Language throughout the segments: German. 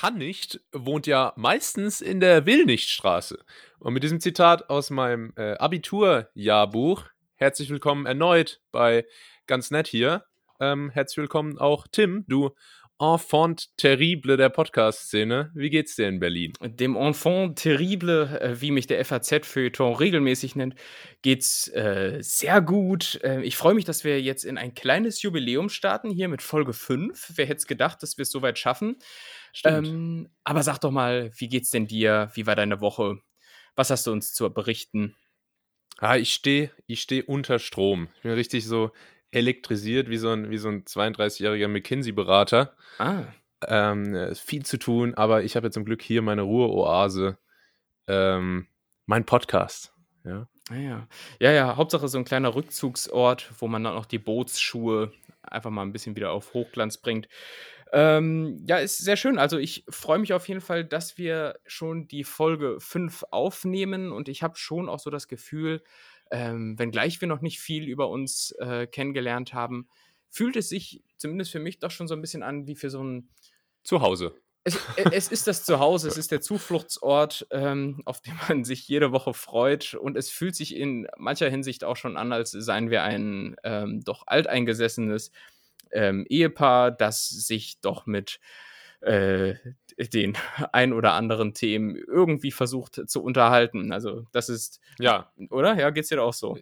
kann nicht, wohnt ja meistens in der Willnichtstraße. Und mit diesem Zitat aus meinem äh, Abiturjahrbuch, herzlich willkommen erneut bei Ganz Nett hier. Ähm, herzlich willkommen auch Tim, du Enfant terrible der Podcast-Szene. Wie geht's dir in Berlin? Dem Enfant terrible, äh, wie mich der FAZ-Feuilleton regelmäßig nennt, geht's äh, sehr gut. Äh, ich freue mich, dass wir jetzt in ein kleines Jubiläum starten, hier mit Folge 5. Wer hätte es gedacht, dass wir es soweit schaffen? Ähm, aber sag doch mal, wie geht's denn dir? Wie war deine Woche? Was hast du uns zu berichten? Ah, ich stehe ich steh unter Strom. Ich bin richtig so elektrisiert wie so ein, wie so ein 32-jähriger McKinsey-Berater. Ah. Ähm, viel zu tun, aber ich habe jetzt zum Glück hier meine Ruheoase, ähm, mein Podcast. Ja. Ah, ja. ja, ja, Hauptsache so ein kleiner Rückzugsort, wo man dann auch die Bootsschuhe einfach mal ein bisschen wieder auf Hochglanz bringt. Ähm, ja, ist sehr schön. Also ich freue mich auf jeden Fall, dass wir schon die Folge 5 aufnehmen und ich habe schon auch so das Gefühl, ähm, wenngleich wir noch nicht viel über uns äh, kennengelernt haben, fühlt es sich zumindest für mich doch schon so ein bisschen an wie für so ein Zuhause. Es, äh, es ist das Zuhause, es ist der Zufluchtsort, ähm, auf den man sich jede Woche freut. Und es fühlt sich in mancher Hinsicht auch schon an, als seien wir ein ähm, doch alteingesessenes ähm, Ehepaar, das sich doch mit äh, den ein oder anderen Themen irgendwie versucht zu unterhalten. Also das ist, ja, oder? Ja, geht's dir auch so?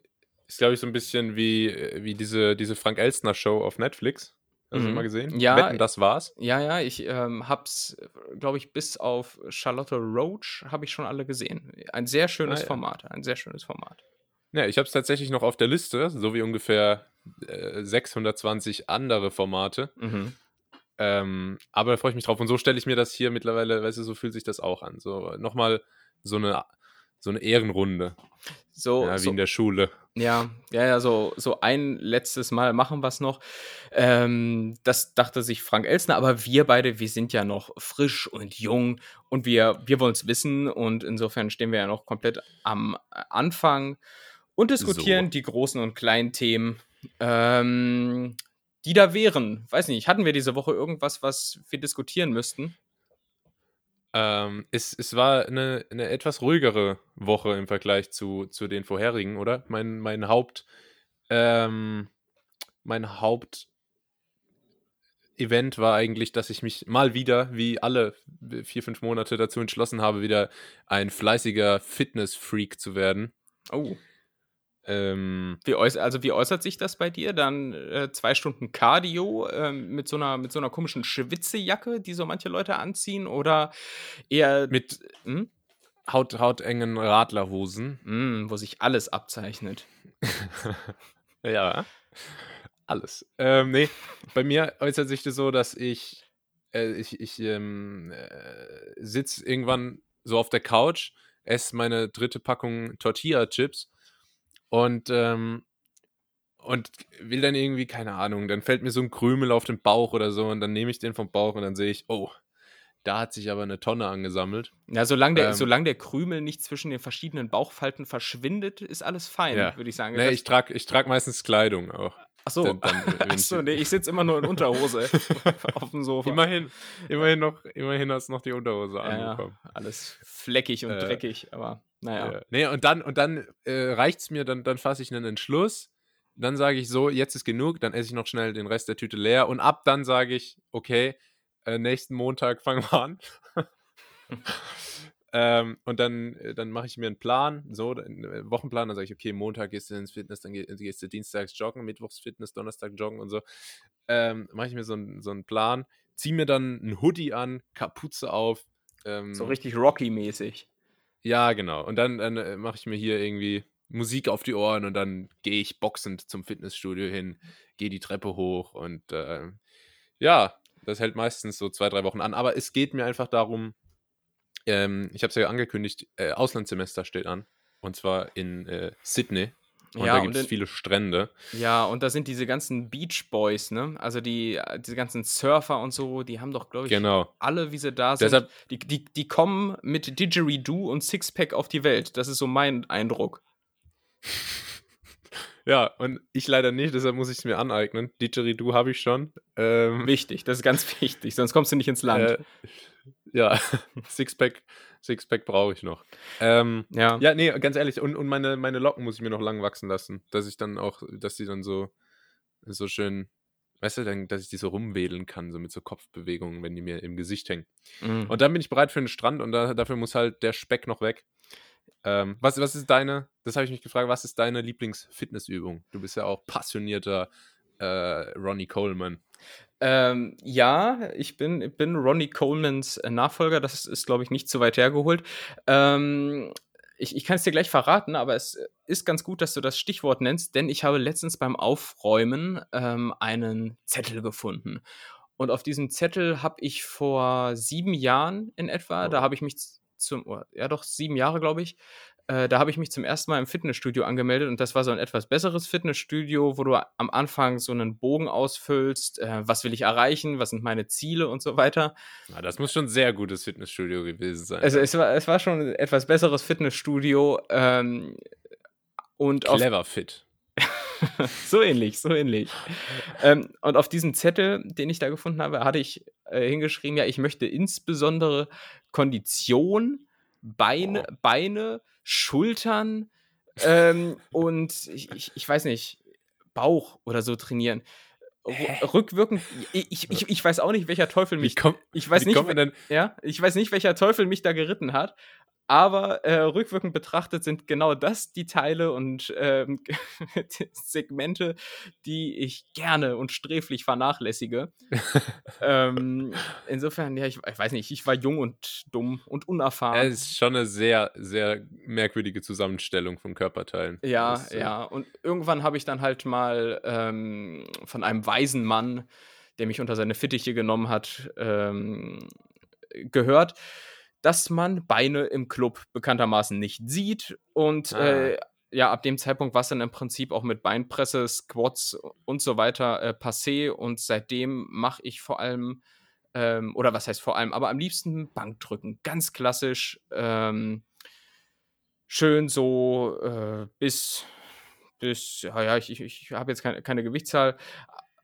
Ist, glaube ich, so ein bisschen wie, wie diese, diese Frank Elstner Show auf Netflix. Hast du mhm. mal gesehen? Ja. Wetten, das war's? Ja, ja, ich ähm, hab's, glaube ich, bis auf Charlotte Roach habe ich schon alle gesehen. Ein sehr schönes ah, ja. Format, ein sehr schönes Format. Ja, ich habe es tatsächlich noch auf der Liste, so wie ungefähr äh, 620 andere Formate. Mhm. Ähm, aber da freue ich mich drauf. Und so stelle ich mir das hier mittlerweile, weißt du, so fühlt sich das auch an. So nochmal so eine, so eine Ehrenrunde. So, ja, wie so, in der Schule. Ja, ja, ja, so, so ein letztes Mal machen wir es noch. Ähm, das dachte sich Frank Elsner, aber wir beide, wir sind ja noch frisch und jung und wir, wir wollen es wissen und insofern stehen wir ja noch komplett am Anfang und diskutieren so. die großen und kleinen Themen. Ähm, die da wären. Weiß nicht, hatten wir diese Woche irgendwas, was wir diskutieren müssten? Ähm, es, es war eine, eine etwas ruhigere Woche im Vergleich zu, zu den vorherigen, oder? Mein, mein Haupt, ähm, mein Haupt Event war eigentlich, dass ich mich mal wieder, wie alle vier, fünf Monate dazu entschlossen habe, wieder ein fleißiger Fitness-Freak zu werden. Oh. Ähm, wie also wie äußert sich das bei dir? Dann äh, zwei Stunden Cardio äh, mit, so einer, mit so einer komischen Schwitzejacke, die so manche Leute anziehen? Oder eher mit hm? Haut, hautengen Radlerhosen? Hm, wo sich alles abzeichnet. ja, alles. Ähm, nee, bei mir äußert sich das so, dass ich, äh, ich, ich ähm, äh, sitze irgendwann so auf der Couch, esse meine dritte Packung Tortilla-Chips und, ähm, und will dann irgendwie, keine Ahnung, dann fällt mir so ein Krümel auf den Bauch oder so und dann nehme ich den vom Bauch und dann sehe ich, oh, da hat sich aber eine Tonne angesammelt. Ja, solange der, ähm, solange der Krümel nicht zwischen den verschiedenen Bauchfalten verschwindet, ist alles fein, ja. würde ich sagen. Nee, ich trage ich trag meistens Kleidung auch. Ach so, dann, dann Ach so nee, ich sitze immer nur in Unterhose auf dem Sofa. Immerhin, immerhin, noch, immerhin hast du noch die Unterhose ja, anbekommen. Ja, alles fleckig und äh, dreckig, aber naja. Ja. Nee, und dann, und dann äh, reicht es mir, dann, dann fasse ich einen Entschluss. Dann sage ich so, jetzt ist genug, dann esse ich noch schnell den Rest der Tüte leer. Und ab dann sage ich, okay, äh, nächsten Montag fangen wir an. ähm, und dann, äh, dann mache ich mir einen Plan, so, einen äh, Wochenplan, dann sage ich, okay, Montag gehst du ins Fitness, dann gehst du dienstags joggen, Mittwochs Fitness, Donnerstag joggen und so. Ähm, mache ich mir so, ein, so einen Plan, ziehe mir dann ein Hoodie an, Kapuze auf. Ähm, so richtig Rocky-mäßig. Ja, genau. Und dann, dann äh, mache ich mir hier irgendwie Musik auf die Ohren und dann gehe ich boxend zum Fitnessstudio hin, gehe die Treppe hoch und äh, ja, das hält meistens so zwei, drei Wochen an. Aber es geht mir einfach darum, ähm, ich habe es ja angekündigt, äh, Auslandssemester steht an. Und zwar in äh, Sydney. Und ja, da gibt es viele Strände. Ja, und da sind diese ganzen Beach Boys, ne? Also die, diese ganzen Surfer und so, die haben doch, glaube ich, genau. alle, wie sie da sind, Deshalb, die, die, die kommen mit Didgeridoo und Sixpack auf die Welt. Das ist so mein Eindruck. ja, und ich leider nicht, deshalb muss ich es mir aneignen. Didgeridoo habe ich schon. Ähm, wichtig, das ist ganz wichtig, sonst kommst du nicht ins Land. Äh, Ja, Sixpack, Sixpack brauche ich noch. Ähm, Ja. ja, nee, ganz ehrlich, und, und meine, meine Locken muss ich mir noch lang wachsen lassen, dass ich dann auch, dass die dann so, so schön, weißt du, dann, dass ich die so rumwedeln kann, so mit so Kopfbewegungen, wenn die mir im Gesicht hängen. Mhm. Und dann bin ich bereit für den Strand und da, dafür muss halt der Speck noch weg. Ähm, was, was ist deine, das habe ich mich gefragt, was ist deine Lieblingsfitnessübung? Du bist ja auch passionierter äh, Ronnie Coleman. Ähm, ja, ich bin, bin Ronnie Colemans äh, Nachfolger. Das ist, glaube ich, nicht zu weit hergeholt. Ähm, ich ich kann es dir gleich verraten, aber es ist ganz gut, dass du das Stichwort nennst, denn ich habe letztens beim Aufräumen ähm, einen Zettel gefunden. Und auf diesem Zettel habe ich vor sieben Jahren in etwa, da Oh. habe ich mich zum, oh, ja doch, sieben Jahre, glaube ich, äh, da habe ich mich zum ersten Mal im Fitnessstudio angemeldet und das war so ein etwas besseres Fitnessstudio, wo du am Anfang so einen Bogen ausfüllst, äh, was will ich erreichen, was sind meine Ziele und so weiter. Na, das muss schon ein sehr gutes Fitnessstudio gewesen sein. Also es war, es war schon ein etwas besseres Fitnessstudio ähm, und auf, Clever fit. so ähnlich, so ähnlich. ähm, und auf diesem Zettel, den ich da gefunden habe, hatte ich äh, hingeschrieben, ja, ich möchte insbesondere Kondition, Beine, Oh. Beine Schultern ähm, und ich, ich, ich weiß nicht, Bauch oder so trainieren. Ru- Rückwirkend, ich, ich, ich, weiß auch nicht, welcher Teufel mich, komm, ich weiß nicht, denn? ja, ich weiß nicht, welcher Teufel mich da geritten hat, aber äh, rückwirkend betrachtet sind genau das die Teile und ähm, Segmente, die ich gerne und sträflich vernachlässige. ähm, insofern, ja, ich, ich weiß nicht, ich war jung und dumm und unerfahren. Es ist schon eine sehr, sehr merkwürdige Zusammenstellung von Körperteilen. Ja, Das, äh, ja. Und irgendwann habe ich dann halt mal ähm, von einem weisen Mann, der mich unter seine Fittiche genommen hat, ähm, gehört, dass man Beine im Club bekanntermaßen nicht sieht. Und Ah. äh, ja, ab dem Zeitpunkt war es dann im Prinzip auch mit Beinpresse, Squats und so weiter äh, passé. Und seitdem mache ich vor allem, ähm, oder was heißt vor allem, aber am liebsten Bankdrücken. Ganz klassisch. Ähm, schön so äh, bis, bis, ja, ja, ich, ich, ich habe jetzt keine, keine Gewichtszahl,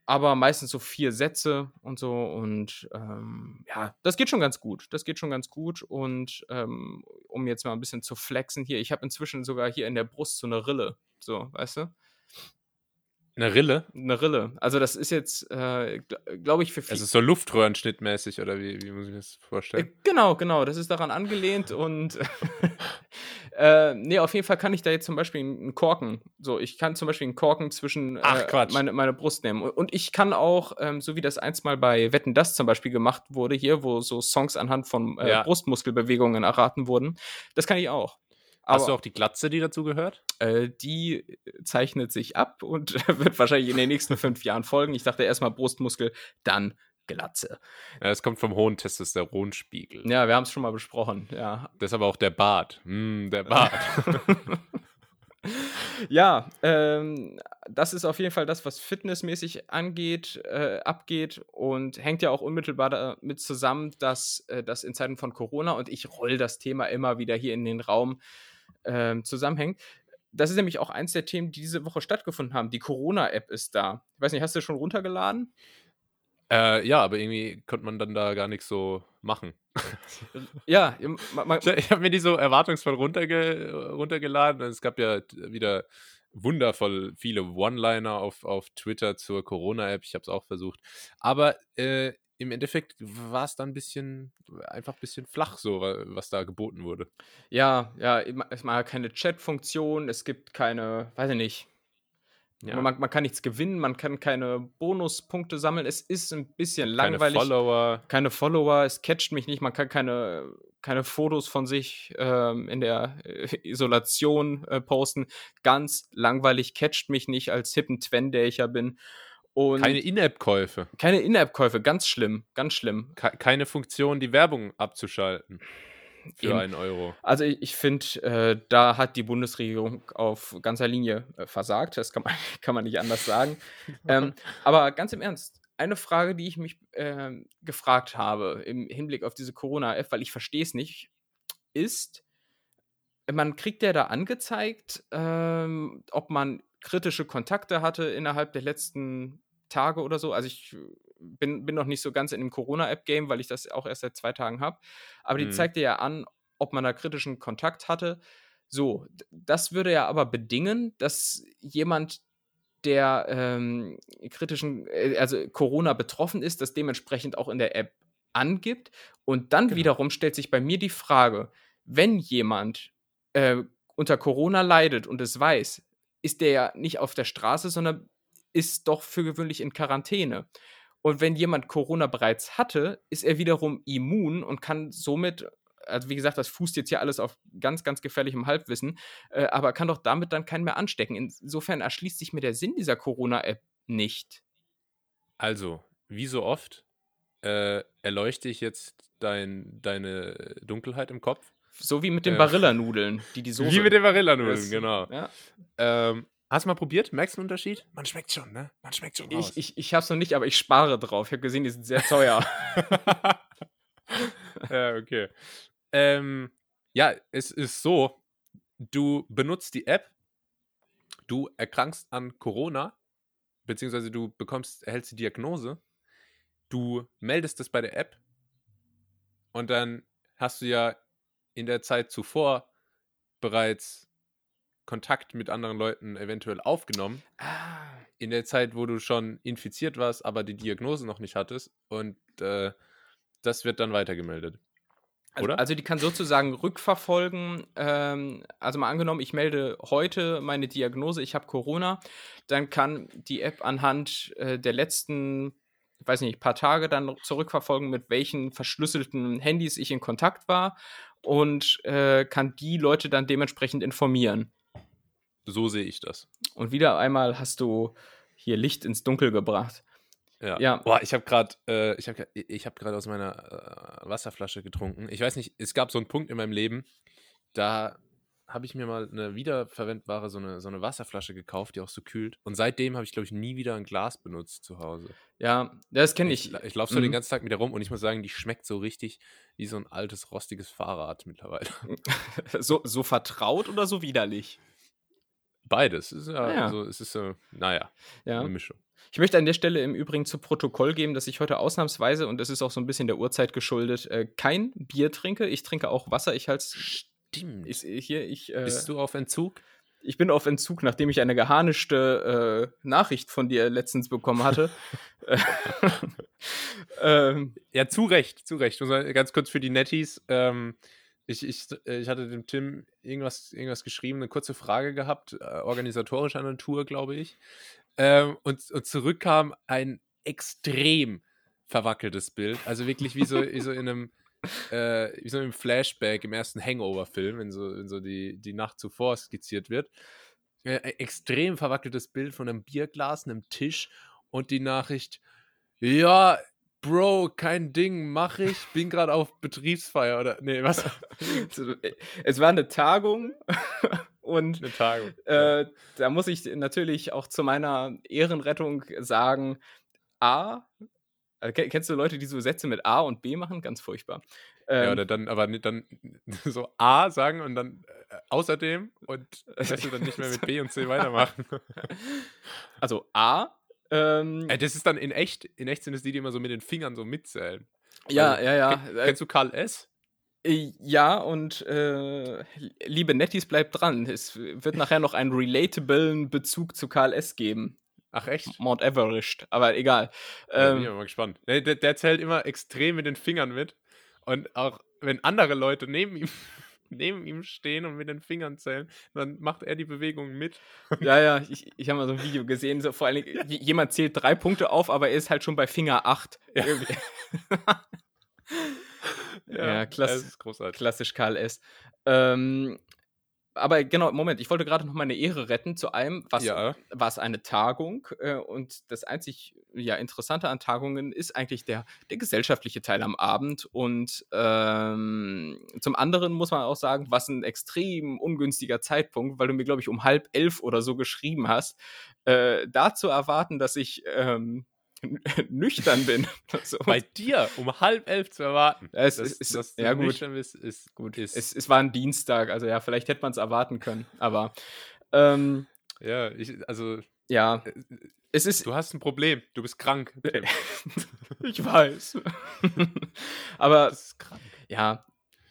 aber meistens so vier Sätze und so und ähm, ja, das geht schon ganz gut. Das geht schon ganz gut und ähm, um jetzt mal ein bisschen zu flexen hier, ich habe inzwischen sogar hier in der Brust so eine Rille, so, weißt du? Eine Rille? Eine Rille. Also das ist jetzt, äh, glaube ich, für Es viele. ist so Luftröhrenschnittmäßig, oder wie, wie muss ich mir das Äh, vorstellen? Genau, genau, das ist daran angelehnt und äh, nee, auf jeden Fall kann ich da jetzt zum Beispiel einen Korken, so, ich kann zum Beispiel einen Korken zwischen Ach, äh, meine, meine Brust nehmen. Und- Und ich kann auch, ähm, so wie das einst mal bei Wetten das zum Beispiel gemacht wurde, hier, wo so Songs anhand von äh, Ja. Brustmuskelbewegungen erraten wurden, das kann ich auch. Hast du Aber auch die Glatze, die dazu gehört? äh, die zeichnet sich ab und wird wahrscheinlich in den nächsten fünf Jahren folgen. Ich dachte erstmal Brustmuskel, dann Glatze. Ja, es kommt vom hohen Testosteronspiegel. Ja, wir haben es schon mal besprochen, ja. Das ist aber auch der Bart. Mm, der Bart. Ja, ähm, das ist auf jeden Fall das, was fitnessmäßig angeht, äh, abgeht und hängt ja auch unmittelbar damit zusammen, dass äh, das in Zeiten von Corona und ich roll das Thema immer wieder hier in den Raum ähm, zusammenhängt. Das ist nämlich auch eins der Themen, die diese Woche stattgefunden haben. Die Corona-App ist da. Ich weiß nicht, hast du schon runtergeladen? äh, ja, aber irgendwie konnte man dann da gar nichts so machen. Ja, man, man, Ich, habe mir die so erwartungsvoll runterge runtergeladen. Es gab ja wieder wundervoll viele One-Liner auf, auf Twitter zur Corona-App. Ich habe es auch versucht. Aber äh, im Endeffekt war es dann ein bisschen, einfach ein bisschen flach, so, wa- was da geboten wurde. ja, ja, es mal keine Chat-Funktion, es gibt keine, weiß ich nicht, Ja. Man, man kann nichts gewinnen, man kann keine Bonuspunkte sammeln. Es ist ein bisschen Keine langweilig. Follower. keine Follower, es catcht mich nicht, man kann keine, keine Fotos von sich ähm, in der äh, Isolation äh, posten. Ganz langweilig, catcht mich nicht als hippen Twen, der ich ja bin. Und Keine In-App-Käufe. keine In-App-Käufe, ganz schlimm, ganz schlimm. Ke- Keine Funktion, die Werbung abzuschalten. Für Eben. einen Euro. Also ich, ich finde, äh, da hat die Bundesregierung auf ganzer Linie äh, versagt. Das kann man, kann man nicht anders sagen. ähm, aber ganz im Ernst, eine Frage, die ich mich ähm, gefragt habe im Hinblick auf diese Corona-App, weil ich verstehe es nicht, ist, man kriegt ja da angezeigt, ähm, ob man kritische Kontakte hatte innerhalb der letzten Tage oder so. Also ich bin, bin noch nicht so ganz in dem Corona-App-Game, weil ich das auch erst seit zwei Tagen habe. Aber die Mhm. zeigt dir ja an, ob man da kritischen Kontakt hatte. So, das würde ja aber bedingen, dass jemand, der ähm, kritischen, äh, also Corona betroffen ist, das dementsprechend auch in der App angibt. Und dann Genau. wiederum stellt sich bei mir die Frage, wenn jemand äh, unter Corona leidet und es weiß, ist der ja nicht auf der Straße, sondern ist doch für gewöhnlich in Quarantäne. Und wenn jemand Corona bereits hatte, ist er wiederum immun und kann somit, also wie gesagt, das fußt jetzt hier alles auf ganz, ganz gefährlichem Halbwissen, äh, aber kann doch damit dann keinen mehr anstecken. Insofern erschließt sich mir der Sinn dieser Corona-App nicht. Also, wie so oft, äh, erleuchte ich jetzt dein, deine Dunkelheit im Kopf. So wie mit den Äh, Barilla-Nudeln, die die Soße. Wie mit den Varillanudeln, Das- genau. Ja. Ähm, hast du mal probiert? Merkst du einen Unterschied? Man schmeckt schon, ne? Man schmeckt schon raus. Ich, ich, ich hab's noch nicht, aber ich spare drauf. Ich habe gesehen, die sind sehr teuer. ja, okay. Ähm, ja, es ist so, du benutzt die App, du erkrankst an Corona, beziehungsweise du bekommst, erhältst die Diagnose, du meldest es bei der App und dann hast du ja in der Zeit zuvor bereits Kontakt mit anderen Leuten eventuell aufgenommen ah, in der Zeit, wo du schon infiziert warst, aber die Diagnose noch nicht hattest. Und äh, das wird dann weitergemeldet. Also, Oder? also die kann sozusagen rückverfolgen. Ähm, also mal angenommen, ich melde heute meine Diagnose, ich habe Corona, dann kann die App anhand äh, der letzten, ich weiß nicht, paar Tage dann zurückverfolgen, mit welchen verschlüsselten Handys ich in Kontakt war und äh, kann die Leute dann dementsprechend informieren. So sehe ich das. Und wieder einmal hast du hier Licht ins Dunkel gebracht. Ja. Ja. Boah, ich habe gerade äh, ich hab, ich hab aus meiner äh, Wasserflasche getrunken. Ich weiß nicht, es gab so einen Punkt in meinem Leben, da habe ich mir mal eine wiederverwendbare, so eine, so eine Wasserflasche gekauft, die auch so kühlt. Und seitdem habe ich, glaube ich, nie wieder ein Glas benutzt zu Hause. Ja, das kenne ich. Ich, ich laufe so den Mhm. ganzen Tag mit der rum und ich muss sagen, die schmeckt so richtig wie so ein altes, rostiges Fahrrad mittlerweile. so, so vertraut oder so widerlich? Beides. Es ist ja, Ah, ja. Also, es ist so, naja, Ja. eine Mischung. Ich möchte an der Stelle im Übrigen zu Protokoll geben, dass ich heute ausnahmsweise, und das ist auch so ein bisschen der Uhrzeit geschuldet, äh, kein Bier trinke. Ich trinke auch Wasser. Ich halte Stimmt. ich, hier, ich, äh, Bist du auf Entzug? ich bin auf Entzug, nachdem ich eine geharnischte äh, Nachricht von dir letztens bekommen hatte. ähm, Ja, zu Recht, zu Recht. Ganz kurz für die Netties. Ähm, ich, ich, äh, ich hatte dem Tim irgendwas, irgendwas geschrieben, eine kurze Frage gehabt, äh, organisatorischer Natur, glaube ich. Ähm, und, und zurückkam ein extrem verwackeltes Bild. Also wirklich wie so, wie so in einem, äh, wie so im Flashback im ersten Hangover-Film, wenn so, wenn so die, die Nacht zuvor skizziert wird. Äh, extrem verwackeltes Bild von einem Bierglas, einem Tisch und die Nachricht, ja, Bro, kein Ding, mach ich, bin gerade auf Betriebsfeier oder, nee, was? es war eine Tagung und Eine Tagung. Äh, da muss ich natürlich auch zu meiner Ehrenrettung sagen, A, ke- kennst du Leute, die so Sätze mit A und B machen? Ganz furchtbar. ja, Ähm, oder dann, aber dann so A sagen und dann äh, außerdem und du, dann nicht mehr mit B und C weitermachen. also A, ähm, Ey, das ist dann in echt, in echt sind es die, die immer so mit den Fingern so mitzählen. ja, also, ja, ja. Ken- Kennst du Karl S? Äh, Ja, und äh, liebe Netties, bleibt dran. Es wird nachher noch einen relatablen Bezug zu Karl S. geben. Ach echt? Mount Everest, aber egal. Ja, bin ich Ähm, aber mal gespannt. Der, der, der zählt immer extrem mit den Fingern mit. Und auch wenn andere Leute neben ihm, neben ihm stehen und mit den Fingern zählen, dann macht er die Bewegungen mit. ja, ja, ich, ich habe mal so ein Video gesehen, so vor allem, j- jemand zählt drei Punkte auf, aber er ist halt schon bei Finger 8. Ja. Ja, ist großartig. Klassisch Karl S. Ähm, aber genau, Moment, ich wollte gerade noch meine Ehre retten zu einem, was Ja. war es eine Tagung äh, und das einzig ja, Interessante an Tagungen ist eigentlich der, der gesellschaftliche Teil am Abend und ähm, zum anderen muss man auch sagen, was ein extrem ungünstiger Zeitpunkt, weil du mir, glaube ich, um halb elf oder so geschrieben hast, äh, da zu erwarten, dass ich ähm, nüchtern bin. so. Bei dir um halb elf zu erwarten. Ja, es dass- ist- dass ja, gut. bist, ist Gut, Ist, es, es war ein Dienstag, also ja, vielleicht hätte man es erwarten können, aber ähm, ja, ich, also Ja. Äh, Es ist. Du hast ein Problem. Du bist krank. Ich weiß. Aber Das ist krank. ja,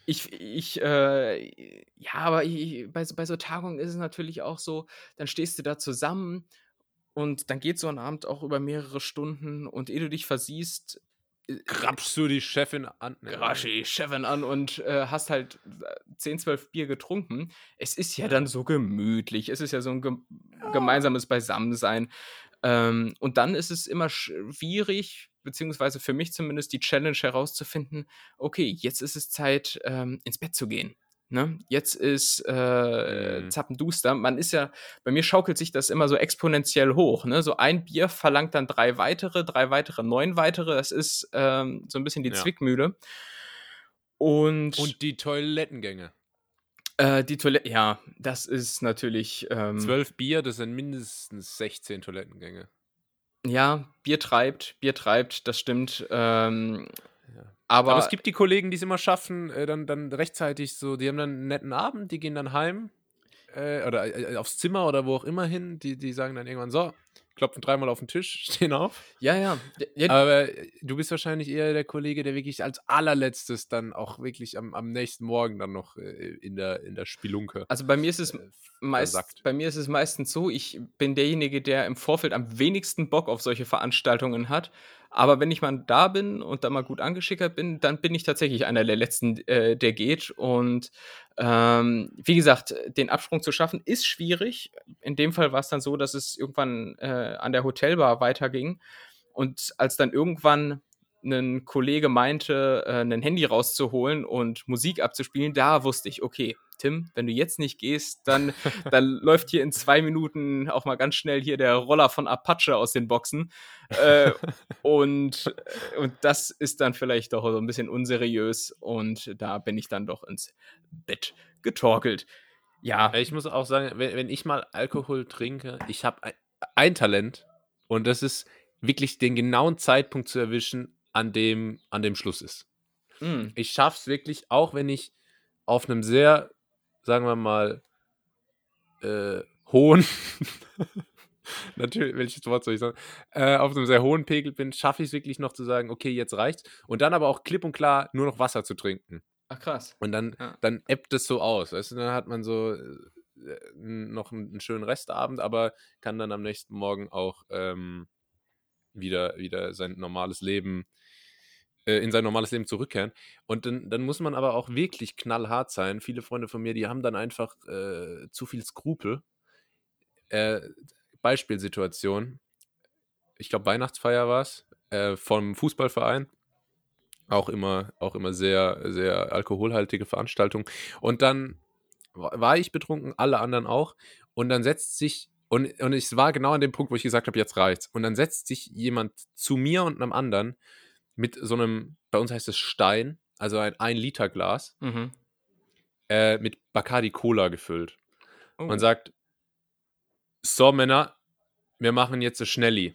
ich, ich, äh, ja, aber ich, bei, so- bei so Tagungen ist es natürlich auch so, dann stehst du da zusammen und dann geht so ein Abend auch über mehrere Stunden und ehe du dich versiehst, äh, Grapschst du die Chefin an? Nee, die Chefin an und äh, hast halt äh, 10, 12 Bier getrunken. Es ist ja dann so gemütlich. Es ist ja so ein gem gemeinsames Beisammensein. Ähm, und dann ist es immer schwierig, beziehungsweise für mich zumindest die Challenge herauszufinden, okay, jetzt ist es Zeit, ähm, ins Bett zu gehen. Ne? Jetzt ist äh, Mhm. Zappenduster. Man ist ja, bei mir schaukelt sich das immer so exponentiell hoch. Ne? So ein Bier verlangt dann drei weitere, drei weitere, neun weitere. Das ist ähm, so ein bisschen die Ja. Zwickmühle. Und, Und die Toilettengänge. äh, die Toilette, ja, das ist natürlich. Ähm, Zwölf Bier, das sind mindestens 16 Toilettengänge. Ja, Bier treibt, Bier treibt, das stimmt. Ähm, Ja. aber, Aber es gibt die Kollegen, die es immer schaffen, äh, dann, dann rechtzeitig so, die haben dann einen netten Abend, die gehen dann heim äh, oder äh, aufs Zimmer oder wo auch immer hin. Die, die sagen dann irgendwann so, klopfen dreimal auf den Tisch, stehen auf. ja, ja. ja Aber äh, du bist wahrscheinlich eher der Kollege, der wirklich als allerletztes dann auch wirklich am, am nächsten Morgen dann noch äh, in, der, in der Spelunke also bei mir ist es äh, meist, bei mir ist es meistens so, ich bin derjenige, der im Vorfeld am wenigsten Bock auf solche Veranstaltungen hat. Aber wenn ich mal da bin und da mal gut angeschickert bin, dann bin ich tatsächlich einer der letzten, äh, der geht. Und ähm, wie gesagt, den Absprung zu schaffen, ist schwierig. In dem Fall war es dann so, dass es irgendwann äh, an der Hotelbar weiterging. Und als dann irgendwann ein Kollege meinte, äh, ein Handy rauszuholen und Musik abzuspielen, da wusste ich, okay, Tim, wenn du jetzt nicht gehst, dann, dann läuft hier in zwei Minuten auch mal ganz schnell hier der Roller von Apache aus den Boxen. Äh, und, und das ist dann vielleicht doch so ein bisschen unseriös und da bin ich dann doch ins Bett getorkelt. Ja, Ja, Ich muss auch sagen, wenn, wenn ich mal Alkohol trinke, ich habe ein, ein Talent und das ist wirklich den genauen Zeitpunkt zu erwischen, an dem, an dem Schluss ist. mm, Ich schaffe es wirklich, auch wenn ich auf einem sehr, sagen wir mal, äh, hohen, natürlich, welches Wort soll ich sagen, äh, auf einem sehr hohen Pegel bin, schaffe ich es wirklich noch zu sagen, okay, jetzt reicht's. Und dann aber auch klipp und klar nur noch Wasser zu trinken. ach krass. Und dann, Ja. dann ebbt es so aus. Weißt du, dann hat man so äh, noch einen, einen schönen Restabend, aber kann dann am nächsten Morgen auch ähm, wieder, wieder sein normales Leben, äh, in sein normales Leben zurückkehren. Und dann, dann muss man aber auch wirklich knallhart sein. Viele Freunde von mir, die haben dann einfach äh, zu viel Skrupel. Äh, Beispielsituation. Ich glaube, Weihnachtsfeier war es, äh, vom Fußballverein. Auch immer, auch immer sehr, sehr alkoholhaltige Veranstaltung. Und dann wa- war ich betrunken, alle anderen auch. Und dann setzt sich, und, und es war genau an dem Punkt, wo ich gesagt habe, jetzt reicht's. Und dann setzt sich jemand zu mir und einem anderen mit so einem, bei uns heißt es Stein, also ein 1-Liter-Glas, Mhm. äh, mit Bacardi Cola gefüllt. Oh. Und sagt, so Männer, wir machen jetzt eine Schnelli.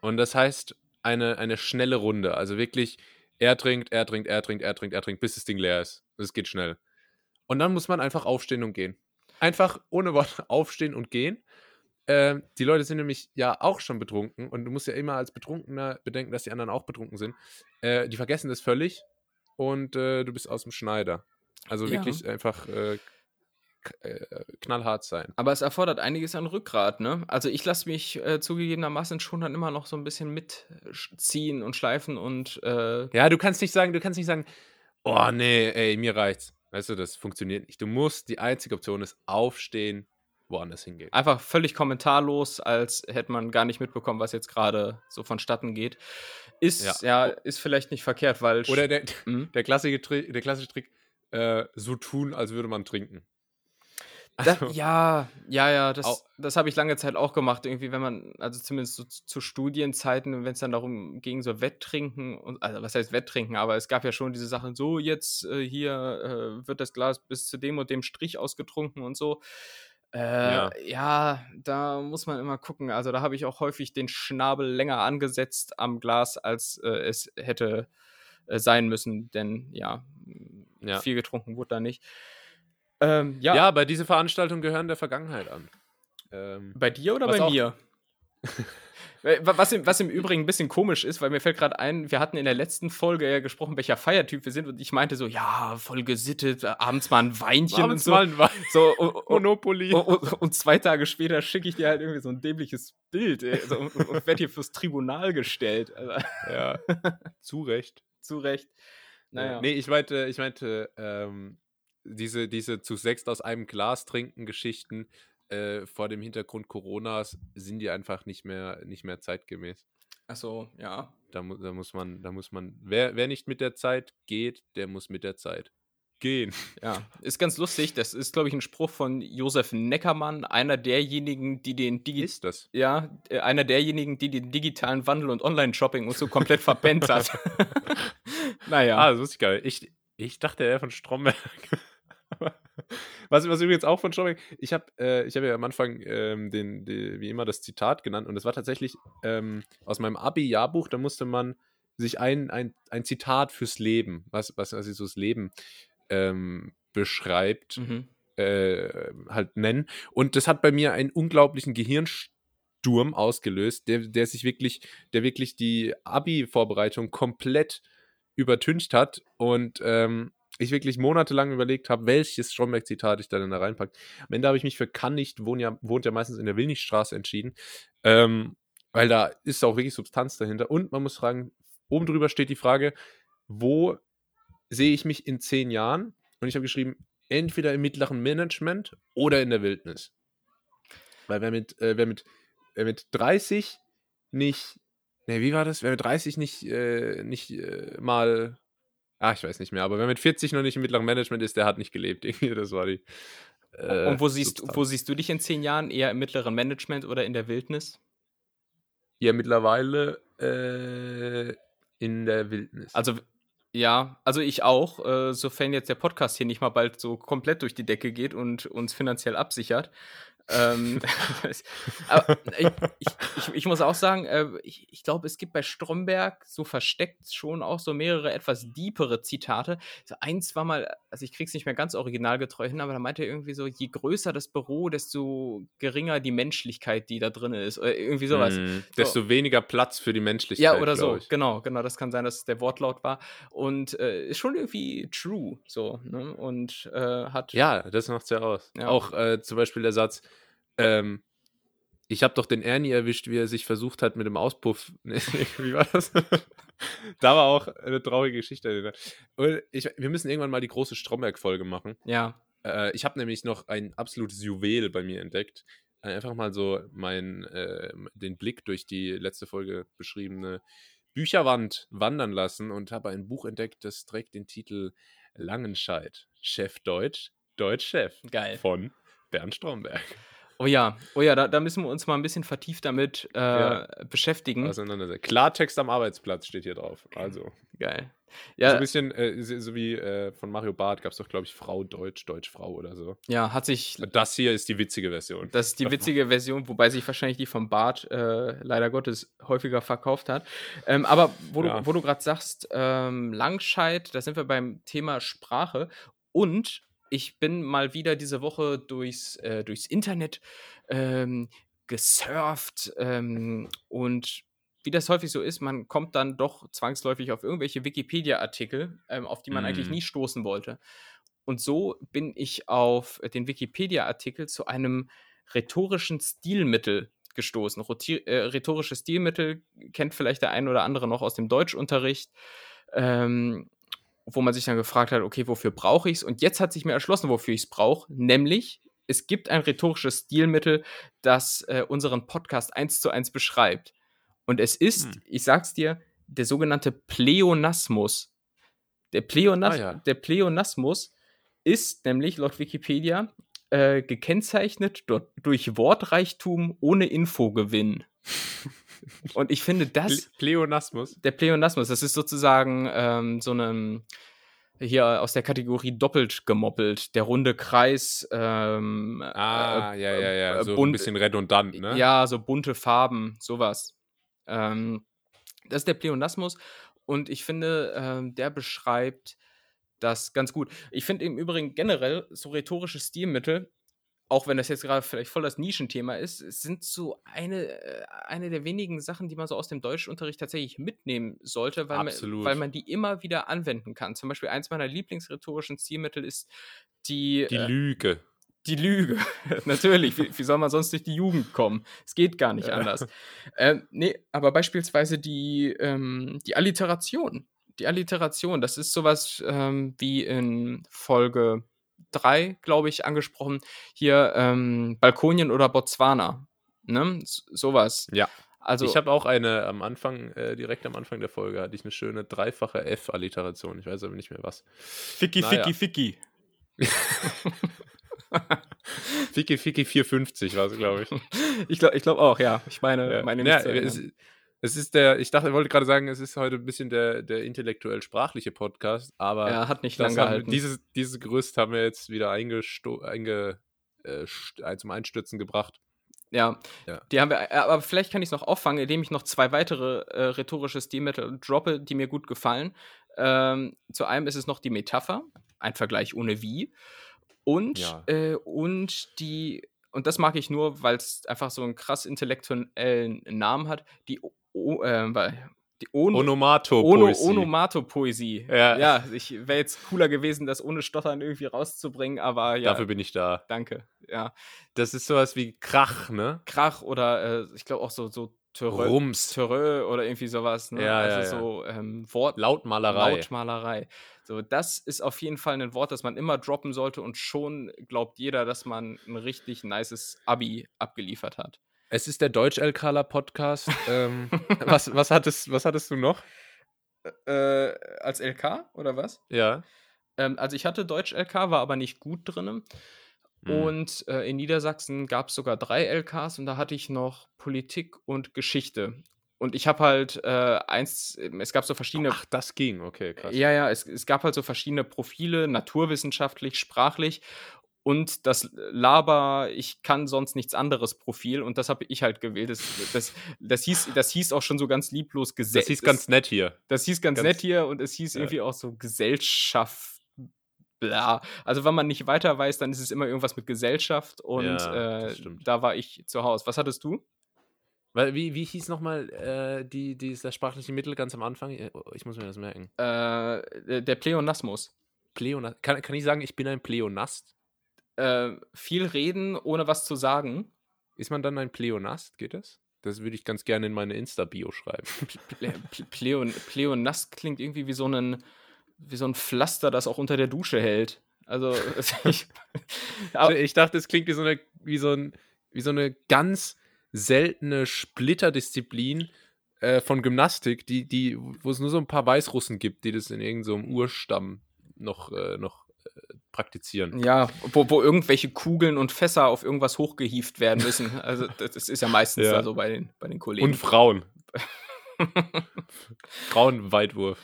Und das heißt eine, eine schnelle Runde. Also wirklich, er trinkt, er trinkt, er trinkt, er trinkt, er trinkt, bis das Ding leer ist. Das geht schnell. Und dann muss man einfach aufstehen und gehen. Einfach ohne Wort aufstehen und gehen. Ähm, die Leute sind nämlich ja auch schon betrunken und du musst ja immer als Betrunkener bedenken, dass die anderen auch betrunken sind. Äh, die vergessen das völlig und äh, du bist aus dem Schneider. Also Ja. wirklich einfach äh, äh, knallhart sein. Aber es erfordert einiges an Rückgrat, ne? Also ich lasse mich äh, zugegebenermaßen schon dann immer noch so ein bisschen mitziehen und schleifen und äh, Ja, du kannst nicht sagen, du kannst nicht sagen, oh nee, ey, mir reicht's. Weißt du, das funktioniert nicht. Du musst, die einzige Option ist aufstehen, woanders hingehen. einfach völlig kommentarlos, als hätte man gar nicht mitbekommen, was jetzt gerade so vonstatten geht. Ist, ja. Ja. ist vielleicht nicht verkehrt, weil. Oder der, Mhm. der, klassische, Trick, der klassische Trick, äh, so tun, als würde man trinken. Da, Also, ja, ja, ja, das, das habe ich lange Zeit auch gemacht. Irgendwie, wenn man, also zumindest so zu, zu Studienzeiten, wenn es dann darum ging, so Wetttrinken, und, also was heißt Wetttrinken, aber es gab ja schon diese Sachen, so jetzt äh, hier äh, wird das Glas bis zu dem und dem Strich ausgetrunken und so. Äh, ja. Ja. da muss man immer gucken. Also da habe ich auch häufig den Schnabel länger angesetzt am Glas, als äh, es hätte äh, sein müssen, denn ja, Ja. viel getrunken wurde da nicht. Ähm, ja. ja, aber diese Veranstaltungen gehören der Vergangenheit an. Ähm, bei dir oder bei auch- mir? Was im, was im Übrigen ein bisschen komisch ist, weil mir fällt gerade ein, wir hatten in der letzten Folge ja gesprochen, welcher Feiertyp wir sind und ich meinte so, ja, voll gesittet, abends mal ein Weinchen Abends und so. mal ein Wein- so und, und, Monopoly. und, und, zwei Tage später schicke ich dir halt irgendwie so ein dämliches Bild ey, so, und, und werde hier fürs Tribunal gestellt. Also, Ja, zu Recht. zu Recht. Naja. Nee, ich meinte, ich meinte, ähm, diese, diese zu sechst aus einem Glas trinken Geschichten äh, vor dem Hintergrund Coronas sind die einfach nicht mehr, nicht mehr zeitgemäß. Achso, ja. Da, mu da muss man, da muss man, wer, wer nicht mit der Zeit geht, der muss mit der Zeit gehen. Ja, ist ganz lustig. Das ist, glaube ich, ein Spruch von Josef Neckermann, einer derjenigen, die den Digi Ist das? ja, äh, einer derjenigen, die den digitalen Wandel und Online-Shopping und so komplett verpennt hat. naja. Ah, das wusste ich gar nicht. Ich, ich dachte, er von Stromberg. Was, was übrigens auch von Stromberg, ich habe äh, ich hab ja am Anfang ähm, den, die, wie immer das Zitat genannt und das war tatsächlich ähm, aus meinem Abi-Jahrbuch, da musste man sich ein, ein, ein Zitat fürs Leben, was, was, was so das Leben ähm, beschreibt, Mhm. äh, halt nennen. Und das hat bei mir einen unglaublichen Gehirnsturm ausgelöst, der, der sich wirklich, der wirklich die Abi-Vorbereitung komplett übertüncht hat und ähm, ich wirklich monatelang überlegt habe, welches Stromberg-Zitat ich da denn da reinpacke. Am Ende habe ich mich für kann nicht, wohnt ja, wohnt ja meistens in der Willnichstraße entschieden, ähm, weil da ist auch wirklich Substanz dahinter. Und man muss fragen, oben drüber steht die Frage, wo sehe ich mich in zehn Jahren? Und ich habe geschrieben, entweder im mittleren Management oder in der Wildnis. Weil wer mit, äh, wer mit, wer mit 30 nicht, ne, wie war das? Wer mit 30 nicht, äh, nicht äh, mal, ah, ich weiß nicht mehr, aber wer mit 40 noch nicht im mittleren Management ist, der hat nicht gelebt. Irgendwie, das war die. äh, und wo siehst, Substanz. wo siehst du dich in zehn Jahren? Eher im mittleren Management oder in der Wildnis? Ja, mittlerweile äh, in der Wildnis. Also, ja, also ich auch, äh, sofern jetzt der Podcast hier nicht mal bald so komplett durch die Decke geht und uns finanziell absichert. Ähm, aber ich, ich, ich, muss auch sagen, äh, ich, ich glaube, es gibt bei Stromberg so versteckt schon auch so mehrere etwas deepere Zitate. So eins war mal, also ich krieg's nicht mehr ganz originalgetreu hin, aber da meinte er irgendwie so, je größer das Büro, desto geringer die Menschlichkeit, die da drin ist. Oder irgendwie sowas. Mm, desto weniger Platz für die Menschlichkeit. Ja, oder so, ich. genau, genau, das kann sein, dass der Wortlaut war. Und äh, ist schon irgendwie true, so, ne? Und äh, hat. Ja, das macht's ja aus. Ja. Auch äh, zum Beispiel der Satz, ähm, ich habe doch den Ernie erwischt, wie er sich versucht hat mit dem Auspuff. wie war das? da war auch eine traurige Geschichte. Und ich, wir müssen irgendwann mal die große Stromberg-Folge machen. Ja, Äh, ich habe nämlich noch ein absolutes Juwel bei mir entdeckt. Einfach mal so mein, äh, den Blick durch die letzte Folge beschriebene Bücherwand wandern lassen und habe ein Buch entdeckt, das trägt den Titel Langenscheid, Chef Deutsch, Deutsch-Chef geil. von Bernd Stromberg. Oh ja, oh ja, da, da müssen wir uns mal ein bisschen vertieft damit äh, Ja. beschäftigen. Klartext am Arbeitsplatz steht hier drauf. Also, geil. so Ja, ein bisschen, äh, so so wie äh, von Mario Barth gab es doch, glaube ich, Frau Deutsch, Deutsch Frau oder so. ja, hat sich. Das hier ist die witzige Version. Das ist die witzige Version, wobei sich wahrscheinlich die vom Bart äh, leider Gottes häufiger verkauft hat. Ähm, aber wo Ja. du, wo du gerade sagst, ähm, Langscheid, da sind wir beim Thema Sprache. Und ich bin mal wieder diese Woche durchs, äh, durchs Internet ähm, gesurft ähm, und wie das häufig so ist, man kommt dann doch zwangsläufig auf irgendwelche Wikipedia-Artikel, ähm, auf die man eigentlich Mhm. nie stoßen wollte. Und so bin ich auf den Wikipedia-Artikel zu einem rhetorischen Stilmittel gestoßen. Roti äh, rhetorische Stilmittel kennt vielleicht der ein oder andere noch aus dem Deutschunterricht, ähm, wo man sich dann gefragt hat, okay, wofür brauche ich es? Und jetzt hat sich mir erschlossen, wofür ich es brauche, nämlich es gibt ein rhetorisches Stilmittel, das äh, unseren Podcast eins zu eins beschreibt. Und es ist, Hm. ich sag's dir, der sogenannte Pleonasmus. Der, Pleonas Ah, ja. der Pleonasmus ist nämlich laut Wikipedia äh, gekennzeichnet durch Wortreichtum ohne Infogewinn. Und ich finde das, Ple Pleonasmus. der Pleonasmus, das ist sozusagen ähm, so eine, hier aus der Kategorie doppelt gemoppelt, der runde Kreis, ähm, Ah, äh, ja, ja, ja. äh, So ein bunt- bisschen redundant, ne? ja, so bunte Farben, sowas. Ähm, das ist der Pleonasmus und ich finde, ähm, der beschreibt das ganz gut. Ich finde im Übrigen generell so rhetorische Stilmittel auch wenn das jetzt gerade vielleicht voll das Nischenthema ist, sind so eine, äh, eine der wenigen Sachen, die man so aus dem Deutschunterricht tatsächlich mitnehmen sollte, weil, man, weil man die immer wieder anwenden kann. Zum Beispiel eins meiner lieblingsrhetorischen Stilmittel ist die. Die äh, Lüge. Die Lüge. Natürlich. Wie, wie, soll man sonst durch die Jugend kommen? Es geht gar nicht anders. ähm, nee, aber beispielsweise die, ähm, die Alliteration. Die Alliteration, das ist sowas ähm, wie in Folge 3, glaube ich, angesprochen. Hier ähm, Balkonien oder Botswana. Ne? Sowas. Ja. Also, ich habe auch eine am Anfang, äh, direkt am Anfang der Folge, hatte ich eine schöne dreifache F-Alliteration. Ich weiß aber nicht mehr was. Ficky, naja. Ficky, Ficky. Ficky Ficky 450 war es, glaube ich. Ich glaube ich glaub auch, ja. Ich meine, ja. meine ja, es, es, ist der, ich dachte, ich wollte gerade sagen, es ist heute ein bisschen der, der intellektuell-sprachliche Podcast, aber er hat nicht lange gehalten. Dieses, dieses Gerüst haben wir jetzt wieder einge, äh, zum Einstürzen gebracht. Ja, ja, die haben wir, äh, aber vielleicht kann ich es noch auffangen, indem ich noch zwei weitere äh, rhetorische Stilmittel droppe, die mir gut gefallen. Ähm, zu einem ist es noch die Metapher, ein Vergleich ohne wie. Und, ja. äh, und die, und das mag ich nur, weil es einfach so einen krass intellektuellen Namen hat, die, o, äh, die On Onomatopoesie. Ono Onomatopoesie. Ja, ja ich wäre jetzt cooler gewesen, das ohne Stottern irgendwie rauszubringen, aber ja. Dafür bin ich da. Danke, ja. Das ist sowas wie Krach, ne? Krach oder äh, ich glaube auch so, so Törö, Rums. Törö oder irgendwie sowas. Ne? Ja, also ja, so ähm, Wort Lautmalerei. Lautmalerei. So, das ist auf jeden Fall ein Wort, das man immer droppen sollte und schon glaubt jeder, dass man ein richtig nices Abi abgeliefert hat. Es ist der Deutsch-LKler-Podcast. ähm, was, was, hattest, was hattest du noch? Äh, als LK oder was? Ja. Ähm, also ich hatte Deutsch-LK, war aber nicht gut drin. Mhm. Und äh, in Niedersachsen gab es sogar drei LKs und da hatte ich noch Politik und Geschichte. Und ich habe halt äh, eins, es gab so verschiedene. Ach, das ging, okay, krass. Ja, ja, es, es gab halt so verschiedene Profile, naturwissenschaftlich, sprachlich und das Laber, ich kann sonst nichts anderes Profil und das habe ich halt gewählt. Das, das, das, hieß, das hieß auch schon so ganz lieblos Gesellschaft. Das hieß ganz nett hier. Das hieß ganz, ganz nett hier und es hieß ja. irgendwie auch so Gesellschaft bla. Also wenn man nicht weiter weiß, dann ist es immer irgendwas mit Gesellschaft und ja, äh, da war ich zu Hause. Was hattest du? Weil, wie, wie hieß nochmal äh, die, das sprachliche Mittel ganz am Anfang? Äh, ich muss mir das merken. Äh, der Pleonasmus. Pleonas kann, kann ich sagen, ich bin ein Pleonast? Äh, viel reden, ohne was zu sagen. Ist man dann ein Pleonast? Geht das? Das würde ich ganz gerne in meine Insta-Bio schreiben. Pleon, Pleonast klingt irgendwie wie so ein wie so ein Pflaster, das auch unter der Dusche hält. Also ich, ich dachte, es klingt wie so eine, wie so ein, wie so eine ganz seltene Splitterdisziplin äh, von Gymnastik, die, die, wo es nur so ein paar Weißrussen gibt, die das in irgendeinem so Urstamm noch, äh, noch praktizieren. Ja, wo, wo irgendwelche Kugeln und Fässer auf irgendwas hochgehieft werden müssen. Also das ist ja meistens ja. also bei den, bei den Kollegen. Und Frauen. Frauenweitwurf.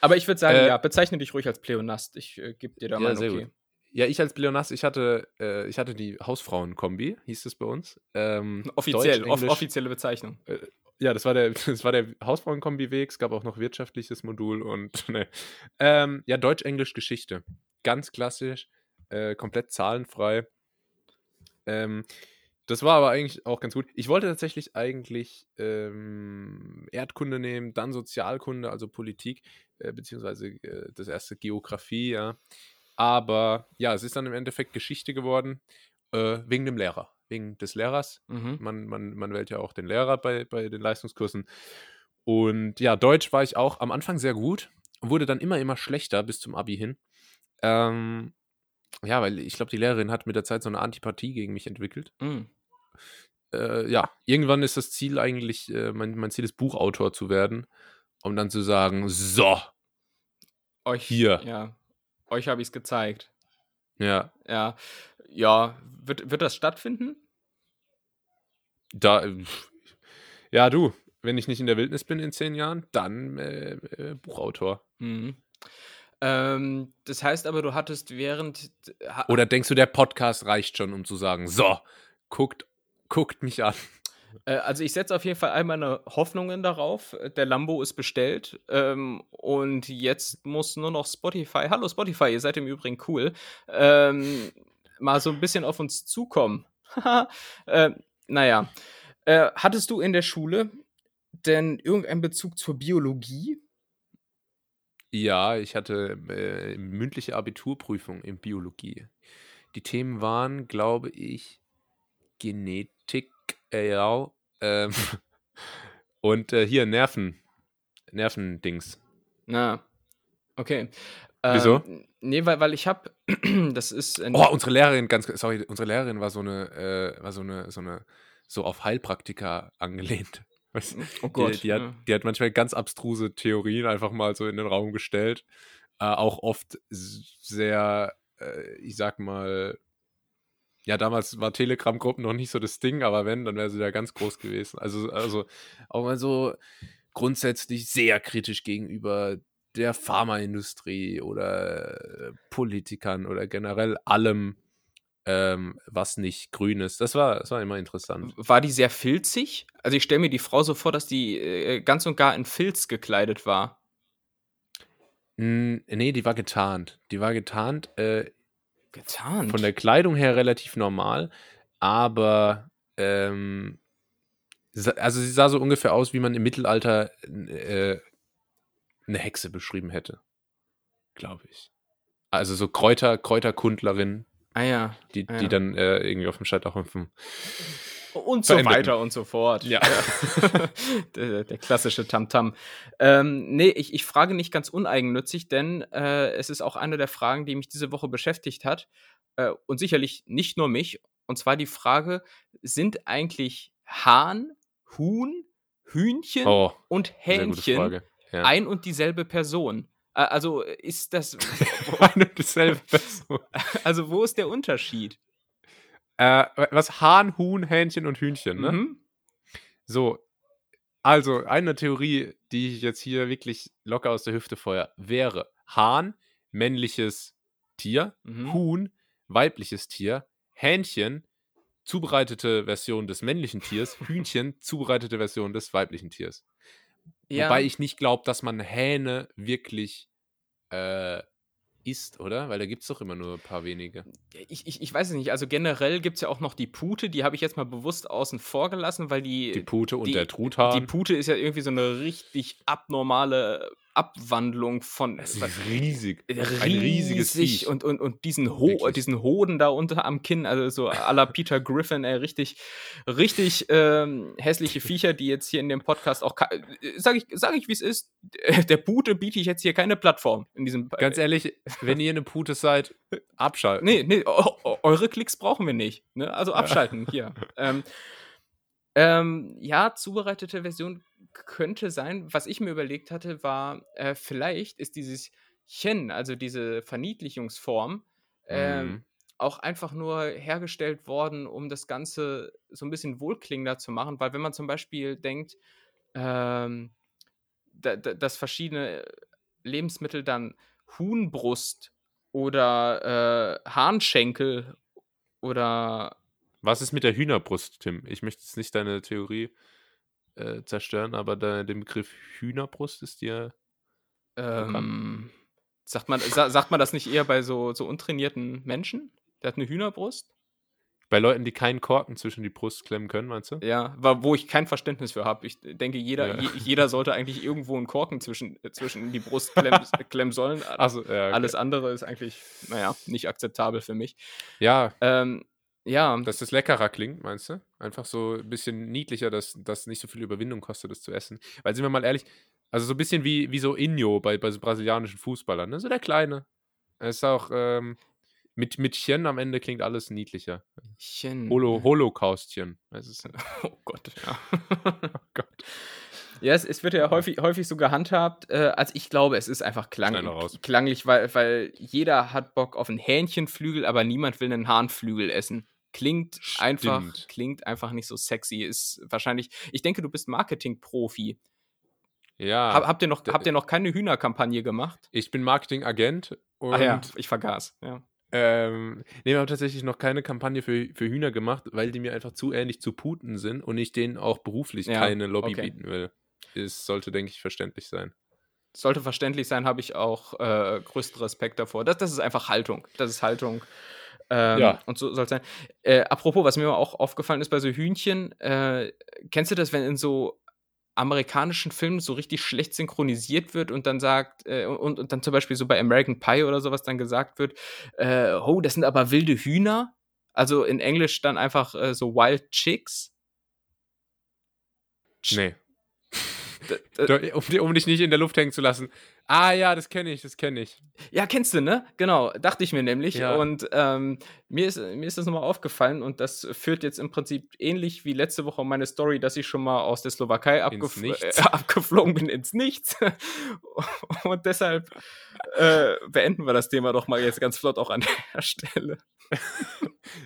Aber ich würde sagen, äh, ja, bezeichne dich ruhig als Pleonast. Ich äh, gebe dir da ja, mal okay. Gut. Ja, ich als Pleonast, ich hatte, äh, ich hatte die Hausfrauen-Kombi, hieß es bei uns. Ähm, Offiziell, off offizielle Bezeichnung. Äh, ja, das war der, das war der Hausfrauen-Kombi-Weg. Es gab auch noch wirtschaftliches Modul und ne. Ähm, ja, Deutsch-Englisch Geschichte. Ganz klassisch, äh, komplett zahlenfrei. Ähm, das war aber eigentlich auch ganz gut. Ich wollte tatsächlich eigentlich ähm, Erdkunde nehmen, dann Sozialkunde, also Politik, äh, beziehungsweise äh, das erste Geografie, ja. Aber ja, es ist dann im Endeffekt Geschichte geworden, äh, wegen dem Lehrer, wegen des Lehrers. Mhm. Man, man, man wählt ja auch den Lehrer bei, bei den Leistungskursen. Und ja, Deutsch war ich auch am Anfang sehr gut, wurde dann immer, immer schlechter bis zum Abi hin. Ähm, ja, weil ich glaube, die Lehrerin hat mit der Zeit so eine Antipathie gegen mich entwickelt. Mhm äh, ja, irgendwann ist das Ziel eigentlich, äh, mein, mein Ziel ist Buchautor zu werden, um dann zu sagen, so, euch hier. Ja, euch habe ich es gezeigt. Ja. Ja, ja, wird, wird das stattfinden? Da, ja, du, wenn ich nicht in der Wildnis bin in zehn Jahren, dann äh, äh, Buchautor. Mhm. Ähm, das heißt aber, du hattest während. Ha Oder denkst du, der Podcast reicht schon, um zu sagen, so, guckt guckt mich an. Äh, also ich setze auf jeden Fall all meine Hoffnungen darauf. Der Lambo ist bestellt ähm, und jetzt muss nur noch Spotify. Hallo Spotify, ihr seid im Übrigen cool. Ähm, mal so ein bisschen auf uns zukommen. äh, naja. Äh, hattest du in der Schule denn irgendeinen Bezug zur Biologie? Ja, ich hatte äh, mündliche Abiturprüfung in Biologie. Die Themen waren, glaube ich, Genetik, äh, ja, ähm, und äh, hier Nerven, Nervendings. Na, okay. Wieso? Ähm, nee, weil, weil ich habe, das ist. Oh, unsere Lehrerin, ganz, sorry, unsere Lehrerin war so eine, äh, war so eine, so eine, so auf Heilpraktika angelehnt. Weißt du? oh Die, Gott. die, hat, ja. die hat manchmal ganz abstruse Theorien einfach mal so in den Raum gestellt. Äh, auch oft sehr, äh, ich sag mal, ja, damals war Telegram-Gruppen noch nicht so das Ding, aber wenn, dann wäre sie da ganz groß gewesen. Also, also auch mal so grundsätzlich sehr kritisch gegenüber der Pharmaindustrie oder äh, Politikern oder generell allem, ähm, was nicht grün ist. Das war, das war immer interessant. War die sehr filzig? Also ich stelle mir die Frau so vor, dass die äh, ganz und gar in Filz gekleidet war. Mm, nee, die war getarnt. Die war getarnt, äh, Getarnt. von der Kleidung her relativ normal, aber ähm, also sie sah so ungefähr aus, wie man im Mittelalter äh, eine Hexe beschrieben hätte. Glaube ich. Also so Kräuter, Kräuterkundlerin, ah ja. die, Ah, die ja. dann äh, irgendwie auf dem Scheiterhaufen. Und so Verendeten. weiter und so fort. Ja. der, der klassische Tamtam. Ähm, nee, ich, ich frage nicht ganz uneigennützig, denn äh, es ist auch eine der Fragen, die mich diese Woche beschäftigt hat. Äh, und sicherlich nicht nur mich. Und zwar die Frage: Sind eigentlich Hahn, Huhn, Hühnchen Oh, und Hähnchen. Ja. ein und dieselbe Person? Äh, Also ist das. Eine und dieselbe Person. Also, wo ist der Unterschied? Äh, was Hahn, Huhn, Hähnchen und Hühnchen, ne? Mhm. So, also eine Theorie, die ich jetzt hier wirklich locker aus der Hüfte feuer, wäre Hahn, männliches Tier, Mhm. Huhn, weibliches Tier, Hähnchen, zubereitete Version des männlichen Tiers, Hühnchen, zubereitete Version des weiblichen Tiers. Wobei ich nicht glaube, dass man Hähne wirklich äh, isst, oder? Weil da gibt es doch immer nur ein paar wenige. Ich, ich, ich weiß es nicht. Also generell gibt es ja auch noch die Pute, die habe ich jetzt mal bewusst außen vor gelassen, weil die, Die Pute und die- der Truthahn. die Pute ist ja irgendwie so eine richtig abnormale Abwandlung von das ist riesig. äh, Ein riesiges riesig Viech. und, und, und diesen, Ho Wirklich. diesen Hoden da unter am Kinn, also so à la Peter Griffin, ey, richtig, richtig ähm, hässliche Viecher, die jetzt hier in dem Podcast auch, äh, sag ich, sag ich wie es ist, der Pute biete ich jetzt hier keine Plattform in diesem Ganz ehrlich, wenn ihr eine Pute seid, abschalten. Nee, nee, eu- eu- eure Klicks brauchen wir nicht. Ne? Also abschalten hier. ähm, ähm, ja, zubereitete Version könnte sein. Was ich mir überlegt hatte, war, äh, vielleicht ist dieses Chen, also diese Verniedlichungsform, ähm, Mhm. auch einfach nur hergestellt worden, um das Ganze so ein bisschen wohlklingender zu machen. Weil wenn man zum Beispiel denkt, ähm, da, da, dass verschiedene Lebensmittel dann Huhnbrust oder äh, Hahnschenkel oder Was ist mit der Hühnerbrust, Tim? Ich möchte jetzt nicht deine Theorie äh, zerstören, aber der, den Begriff Hühnerbrust ist dir. ähm, sagt, man, sa sagt man das nicht eher bei so, so untrainierten Menschen? Der hat eine Hühnerbrust? Bei Leuten, die keinen Korken zwischen die Brust klemmen können, meinst du? Ja, wo ich kein Verständnis für habe. Ich denke, jeder, Ja. je, jeder sollte eigentlich irgendwo einen Korken zwischen, äh, zwischen die Brust klemmen, klemmen sollen. Achso, ja. Okay. Alles andere ist eigentlich, naja, nicht akzeptabel für mich. Ja, Ähm, ja, dass das leckerer klingt, meinst du? Einfach so ein bisschen niedlicher, dass das nicht so viel Überwindung kostet, das zu essen. Weil, sind wir mal ehrlich, also so ein bisschen wie, wie so Inyo bei, bei so brasilianischen Fußballern, ne? So der Kleine. Er ist auch, ähm, mit, mit Chen am Ende klingt alles niedlicher. Chen. Holo, Holocaustchen. Ist, Oh Gott, ja. oh Gott. Ja, es, es wird ja häufig, häufig so gehandhabt. Äh, also ich glaube, es ist einfach klang, klanglich, weil, weil jeder hat Bock auf einen Hähnchenflügel, aber niemand will einen Hahnflügel essen. Klingt einfach, Stimmt. klingt einfach nicht so sexy. Ist wahrscheinlich. Ich denke, du bist Marketing-Profi. Ja. Hab, habt, ihr noch, habt ihr noch keine Hühnerkampagne gemacht? Ich bin Marketingagent und Ach ja, ich vergaß. Ja. ähm, nee, wir haben tatsächlich noch keine Kampagne für, für Hühner gemacht, weil die mir einfach zu ähnlich zu Puten sind und ich denen auch beruflich Ja, keine Lobby okay. bieten will. Es sollte, denke ich, verständlich sein. Sollte verständlich sein, habe ich auch äh, größten Respekt davor. Das, das ist einfach Haltung. Das ist Haltung. Ähm, Ja. Und so soll es sein. Äh, apropos, was mir auch aufgefallen ist bei so Hühnchen, äh, kennst du das, wenn in so amerikanischen Filmen so richtig schlecht synchronisiert wird und dann sagt, äh, und, und dann zum Beispiel so bei American Pie oder sowas dann gesagt wird, äh, oh, das sind aber wilde Hühner. Also in Englisch dann einfach äh, so Wild Chicks. Nee. Um, um dich nicht in der Luft hängen zu lassen. Ah ja, das kenne ich, das kenne ich. Ja, kennst du, ne? Genau, dachte ich mir nämlich. Ja. Und ähm, mir, ist, mir ist das nochmal aufgefallen und das führt jetzt im Prinzip ähnlich wie letzte Woche meine Story, dass ich schon mal aus der Slowakei abgef äh, abgeflogen bin ins Nichts. und deshalb äh, beenden wir das Thema doch mal jetzt ganz flott auch an der Stelle.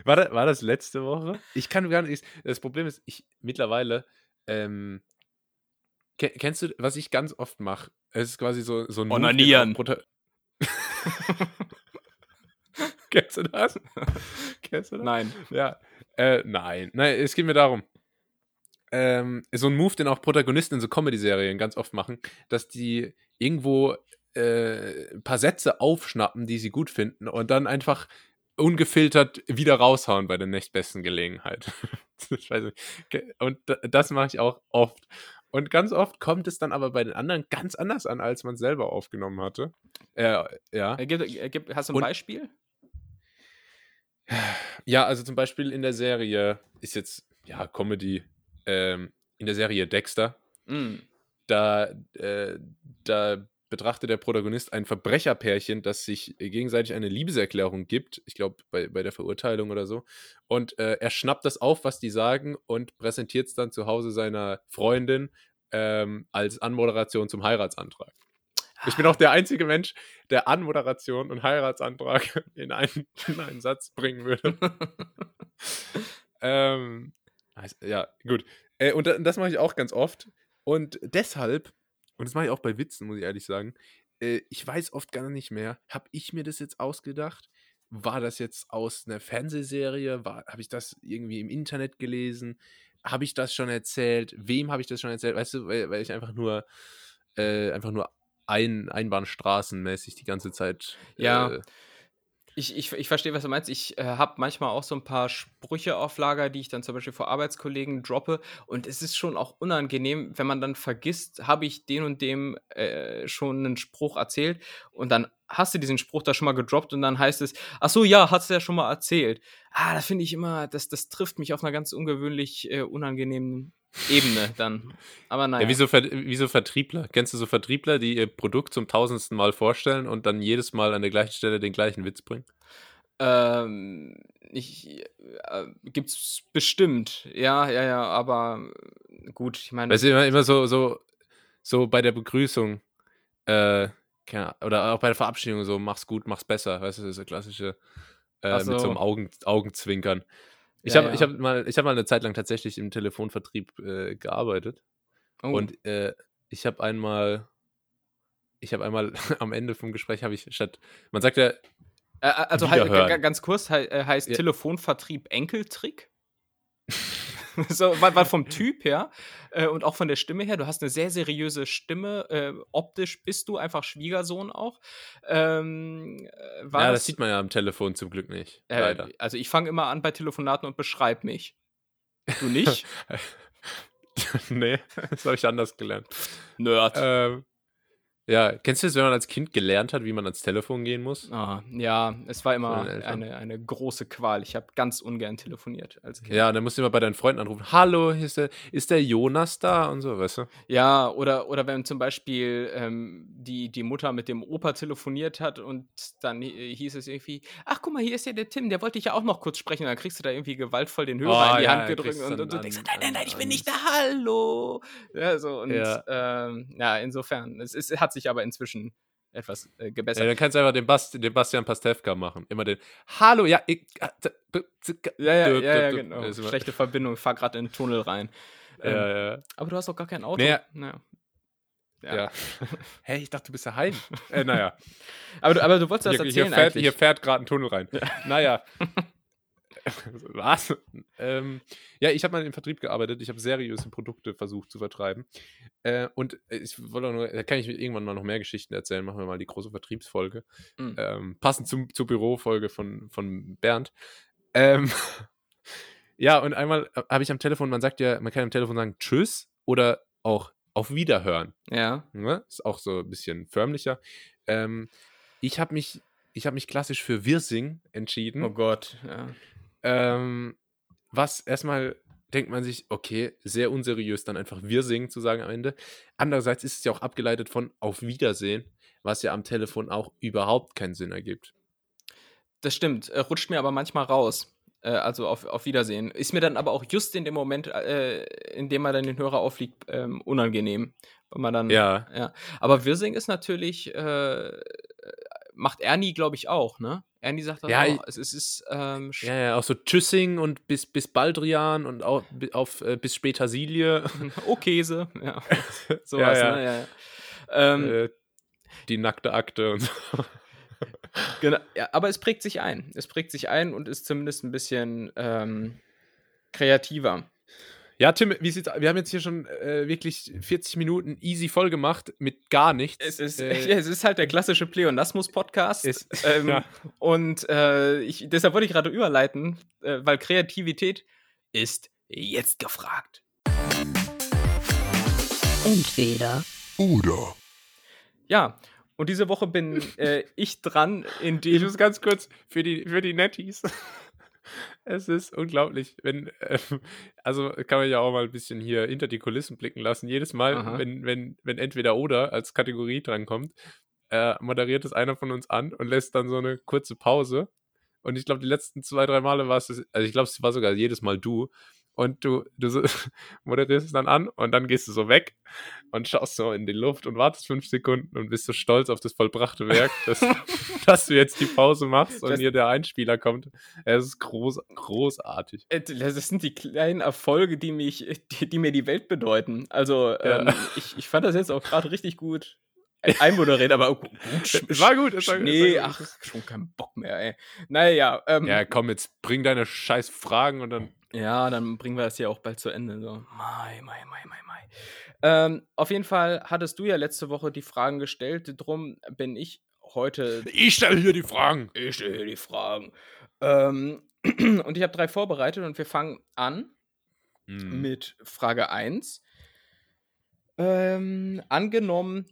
War, da, war das letzte Woche? Ich kann gar nicht. Das Problem ist, ich mittlerweile. Ähm, kennst du, was ich ganz oft mache? Es ist quasi so, so ein. Onanieren. Kennst du das? kennst du das? Nein. Ja. Äh, nein. Nein, es geht mir darum. Ähm, so ein Move, den auch Protagonisten in so Comedy-Serien ganz oft machen, dass die irgendwo äh, ein paar Sätze aufschnappen, die sie gut finden und dann einfach ungefiltert wieder raushauen bei der nächstbesten Gelegenheit. Und da- das mache ich auch oft. Und ganz oft kommt es dann aber bei den anderen ganz anders an, als man es selber aufgenommen hatte. Äh, ja. Äh, äh, hast du ein Und- Beispiel? Ja, also zum Beispiel in der Serie ist jetzt, ja, Comedy, ähm, in der Serie Dexter, Mm. da, äh, da betrachtet der Protagonist ein Verbrecherpärchen, das sich gegenseitig eine Liebeserklärung gibt, ich glaube bei, bei der Verurteilung oder so, und äh, er schnappt das auf, was die sagen, und präsentiert es dann zu Hause seiner Freundin ähm, als Anmoderation zum Heiratsantrag. Ich bin auch der einzige Mensch, der Anmoderation und Heiratsantrag in einen, in einen Satz bringen würde. ähm, ja, gut. Äh, und da- das mache ich auch ganz oft. Und deshalb, und das mache ich auch bei Witzen, muss ich ehrlich sagen, äh, ich weiß oft gar nicht mehr, habe ich mir das jetzt ausgedacht? War das jetzt aus einer Fernsehserie? Habe ich das irgendwie im Internet gelesen? Habe ich das schon erzählt? Wem habe ich das schon erzählt? Weißt du, weil, weil ich einfach nur, äh, einfach nur ein, einbahnstraßenmäßig die ganze Zeit. Ja. Äh, Ich, ich, ich verstehe, was du meinst. Ich äh, habe manchmal auch so ein paar Sprüche auf Lager, die ich dann zum Beispiel vor Arbeitskollegen droppe. Und es ist schon auch unangenehm, wenn man dann vergisst, habe ich den und dem äh, schon einen Spruch erzählt. Und dann hast du diesen Spruch da schon mal gedroppt und dann heißt es, ach so, ja, hast du ja schon mal erzählt. Ah, da finde ich immer, das, das trifft mich auf einer ganz ungewöhnlich äh, unangenehmen Ebene dann. Aber naja. Ja, wie so, Ver wie so Vertriebler. Kennst du so Vertriebler, die ihr Produkt zum tausendsten Mal vorstellen und dann jedes Mal an der gleichen Stelle den gleichen Witz bringen? Ähm, ich, äh, gibt's bestimmt, ja, ja, ja, aber gut, ich meine, Weißt du, immer, immer so, so, so bei der Begrüßung, äh, oder auch bei der Verabschiedung so, mach's gut, mach's besser, weißt du, das ist so klassische, äh, Ach mit so so. einem Augen, Augenzwinkern. Ich Ja, habe ja. ich hab mal, ich hab mal eine Zeit lang tatsächlich im Telefonvertrieb äh, gearbeitet oh, und äh, ich habe einmal, ich habe einmal am Ende vom Gespräch habe ich statt, man sagt ja, äh, also halt, ganz kurz, äh, heißt Ja. Telefonvertrieb Enkeltrick? so, weil, weil vom Typ her äh, und auch von der Stimme her, du hast eine sehr seriöse Stimme, äh, optisch bist du einfach Schwiegersohn auch. Ähm, äh, ja, das sieht man ja am Telefon zum Glück nicht, äh, leider. Also ich fange immer an bei Telefonaten und beschreib mich. Du nicht? nee, das habe ich anders gelernt. Nerd. Ähm, ja, kennst du das, wenn man als Kind gelernt hat, wie man ans Telefon gehen muss? Ah, ja, es war immer eine, eine große Qual. Ich habe ganz ungern telefoniert als Kind. Ja, dann musst du immer bei deinen Freunden anrufen. Hallo, ist der, ist der Jonas da? Und so, weißt du? Ja, oder, oder wenn zum Beispiel ähm, die, die Mutter mit dem Opa telefoniert hat und dann hi- hieß es irgendwie, ach guck mal, hier ist ja der Tim, der wollte ich ja auch noch kurz sprechen. Und dann kriegst du da irgendwie gewaltvoll den Hörer Oh, in die ja, Hand gedrückt und, und du denkst, nein, nein, nein, ich bin nicht da, hallo. Ja, so, und Ja. ähm, ja, insofern, es, ist, hat sich aber inzwischen etwas äh, Ja, gebessert. dann kannst du einfach den, Bast den Bastian Pastewka machen. Immer den Hallo, ja, ich. äh, Ja, ja, ja, ja, genau. Schlechte Verbindung, fahr gerade in den Tunnel rein. Ähm, Ja, ja, Aber du hast doch gar kein Auto. Naja. Naja. ja. Hey, ich dachte, du bist daheim. äh, naja. Aber, du, aber du wolltest das Hier, hier erzählen fährt, eigentlich. hier fährt gerade ein Tunnel rein. Naja. Was? Ähm, ja, ich habe mal im Vertrieb gearbeitet. Ich habe seriöse Produkte versucht zu vertreiben. Äh, und ich wollte nur, da kann ich irgendwann mal noch mehr Geschichten erzählen. Machen wir mal die große Vertriebsfolge. Mhm. Ähm, passend zum, zur Bürofolge von, von Bernd. Ähm, ja, und einmal habe ich am Telefon, man sagt ja, man kann am Telefon sagen Tschüss oder auch auf Wiederhören. Ja. Ne? Ist auch so ein bisschen förmlicher. Ähm, ich habe mich, ich habe mich klassisch für Wirsing entschieden. Oh Gott, ja. Ähm, was erstmal denkt man sich, okay, sehr unseriös, dann einfach Wirsing zu sagen am Ende. Andererseits ist es ja auch abgeleitet von Auf Wiedersehen, was ja am Telefon auch überhaupt keinen Sinn ergibt. Das stimmt, äh, rutscht mir aber manchmal raus. Äh, also auf, auf Wiedersehen. Ist mir dann aber auch just in dem Moment, äh, in dem man dann den Hörer aufliegt, ähm, unangenehm. Weil man dann. Ja. ja. Aber Wirsing ist natürlich, äh, macht Ernie, glaube ich, auch, ne? Ernie sagt dann Ja, auch, es, ist, ähm, Ja, ja, auch so Tschüssing und bis, bis Baldrian und auch auf äh, bis später Silie. oh Käse, ja. Ja, Sowas, ja. ne? Ja, ja. Ähm, äh, die nackte Akte und so. Genau, ja, aber es prägt sich ein. Es prägt sich ein und ist zumindest ein bisschen ähm, kreativer. Ja, Tim, wie sieht's Wir haben jetzt hier schon äh, wirklich 40 Minuten easy voll gemacht mit gar nichts. Es ist, äh, ja, es ist halt der klassische Pleonasmus-Podcast. Ähm, ja. Und äh, ich, deshalb wollte ich gerade überleiten, äh, weil Kreativität ist jetzt gefragt. Entweder Oder. Ja, und diese Woche bin äh, ich dran, Ich indem. muss ganz kurz für die, für die Netties. Es ist unglaublich, wenn, ähm, also kann man ja auch mal ein bisschen hier hinter die Kulissen blicken lassen. Jedes Mal, Aha. wenn, wenn, wenn entweder oder als Kategorie drankommt, äh, moderiert es einer von uns an und lässt dann so eine kurze Pause. Und ich glaube, die letzten zwei, drei Male war es, also ich glaube, es war sogar jedes Mal du. Und du, du so, moderierst es dann an und dann gehst du so weg und schaust so in die Luft und wartest fünf Sekunden und bist so stolz auf das vollbrachte Werk, dass, dass du jetzt die Pause machst und Das- hier der Einspieler kommt. Es ist groß, großartig. Äh, Das sind die kleinen Erfolge, die, mich, die, die mir die Welt bedeuten. Also, Ja. ähm, ich, ich fand das jetzt auch gerade richtig gut ein- einmoderiert, aber gut. Es war gut, es war Nee, ach, schon kein Bock mehr, ey. Naja, ähm, Ja, komm, jetzt bring deine scheiß Fragen und dann. Ja, dann bringen wir das ja auch bald zu Ende. So. Mai, mai, mai, mai, mai. Ähm, auf jeden Fall hattest du ja letzte Woche die Fragen gestellt. Drum bin ich heute. Ich stelle hier die Fragen. Ich stelle hier die Fragen. Ähm, und ich habe drei vorbereitet und wir fangen an Hm. mit Frage 1. Ähm, angenommen,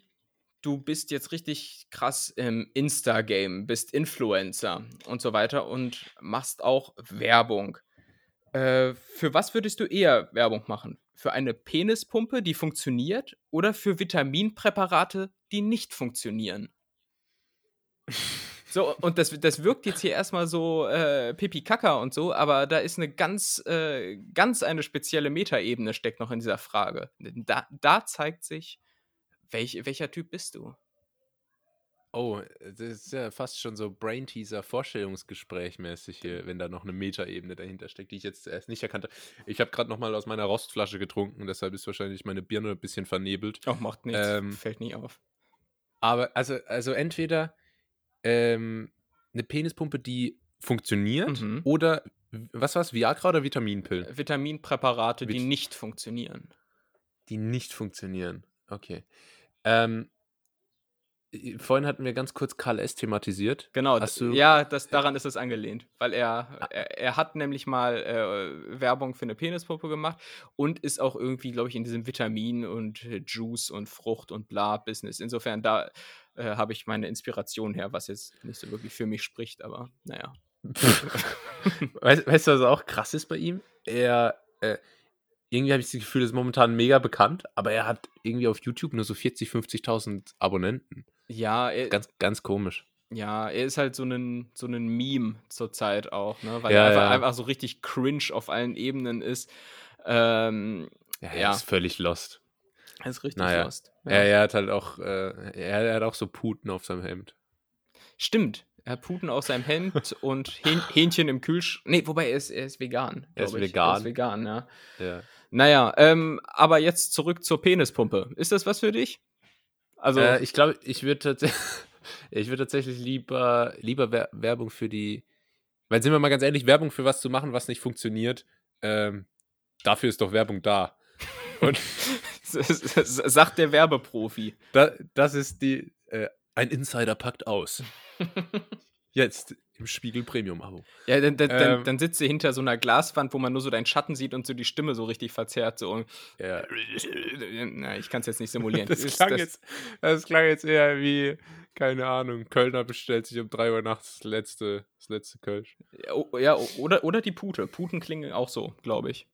du bist jetzt richtig krass im Insta-Game, bist Influencer und so weiter und machst auch Werbung. Äh, für was würdest du eher Werbung machen? Für eine Penispumpe, die funktioniert, oder für Vitaminpräparate, die nicht funktionieren? So, und das, das wirkt jetzt hier erstmal so äh, pipi kaka und so, aber da ist eine ganz, äh, ganz eine spezielle Metaebene steckt noch in dieser Frage. Da, da zeigt sich, welch, welcher Typ bist du? Oh, das ist ja fast schon so Brain-Teaser, Vorstellungsgespräch mäßig hier, wenn da noch eine Metaebene dahinter steckt, die ich jetzt erst nicht erkannte. Ich habe gerade noch mal aus meiner Rostflasche getrunken, deshalb ist wahrscheinlich meine Birne ein bisschen vernebelt. Oh, macht nichts, Ähm, fällt nie auf. Aber also, also entweder ähm, eine Penispumpe, die funktioniert, Mhm. oder was war's, Viagra oder Vitaminpillen, Vitaminpräparate, die Vit- nicht funktionieren. die nicht funktionieren. Okay. Ähm, äh, vorhin hatten wir ganz kurz Karl S. thematisiert. Genau, Hast du- ja, das, daran ist es angelehnt, weil er, er, er hat nämlich mal äh, Werbung für eine Penispumpe gemacht und ist auch irgendwie, glaube ich, in diesem Vitamin und Juice und Frucht und bla Business. Insofern, da äh, habe ich meine Inspiration her, was jetzt nicht so wirklich für mich spricht, aber naja. Weißt, weißt du, was auch krass ist bei ihm? Er, äh, irgendwie habe ich das Gefühl, er ist momentan mega bekannt, aber er hat irgendwie auf YouTube nur so 40, 50.000 Abonnenten. Ja, er, Ganz, ganz komisch. ja, er ist halt so ein, so ein Meme zurzeit auch, ne? weil Ja, er einfach, ja. einfach so richtig cringe auf allen Ebenen ist. Ähm, Ja, er Ja. ist völlig lost. er ist richtig Naja. lost. Er, er hat halt auch, äh, er, er hat auch so Puten auf seinem Hemd. Stimmt. Er hat Puten aus seinem Hemd und Hähn Hähnchen im Kühlschrank. Nee, wobei er ist, er ist vegan. Er ist ich. Er vegan. ist vegan, ja. Ja. Naja, ähm, aber jetzt zurück zur Penispumpe. Ist das was für dich? Also, äh, ich glaube, ich würde tatsächlich, ich würde tatsächlich lieber, lieber Wer Werbung für die Weil sind wir mal ganz ehrlich, Werbung für was zu machen, was nicht funktioniert, ähm, dafür ist doch Werbung da. Und sagt der Werbeprofi. Da, das ist die, äh, ein Insider packt aus. Jetzt im Spiegel Premium-Abo. Ja, dann, dann, ähm, dann, sitzt du hinter so einer Glaswand, wo man nur so deinen Schatten sieht und so die Stimme so richtig verzerrt. So. Ja. Na, ich kann es jetzt nicht simulieren. das, klang das, jetzt, das klang jetzt eher wie, keine Ahnung, Kölner bestellt sich um 3 Uhr nachts das letzte, das letzte Kölsch. Ja, ja, oder, oder die Pute. Puten klingen auch so, glaube ich.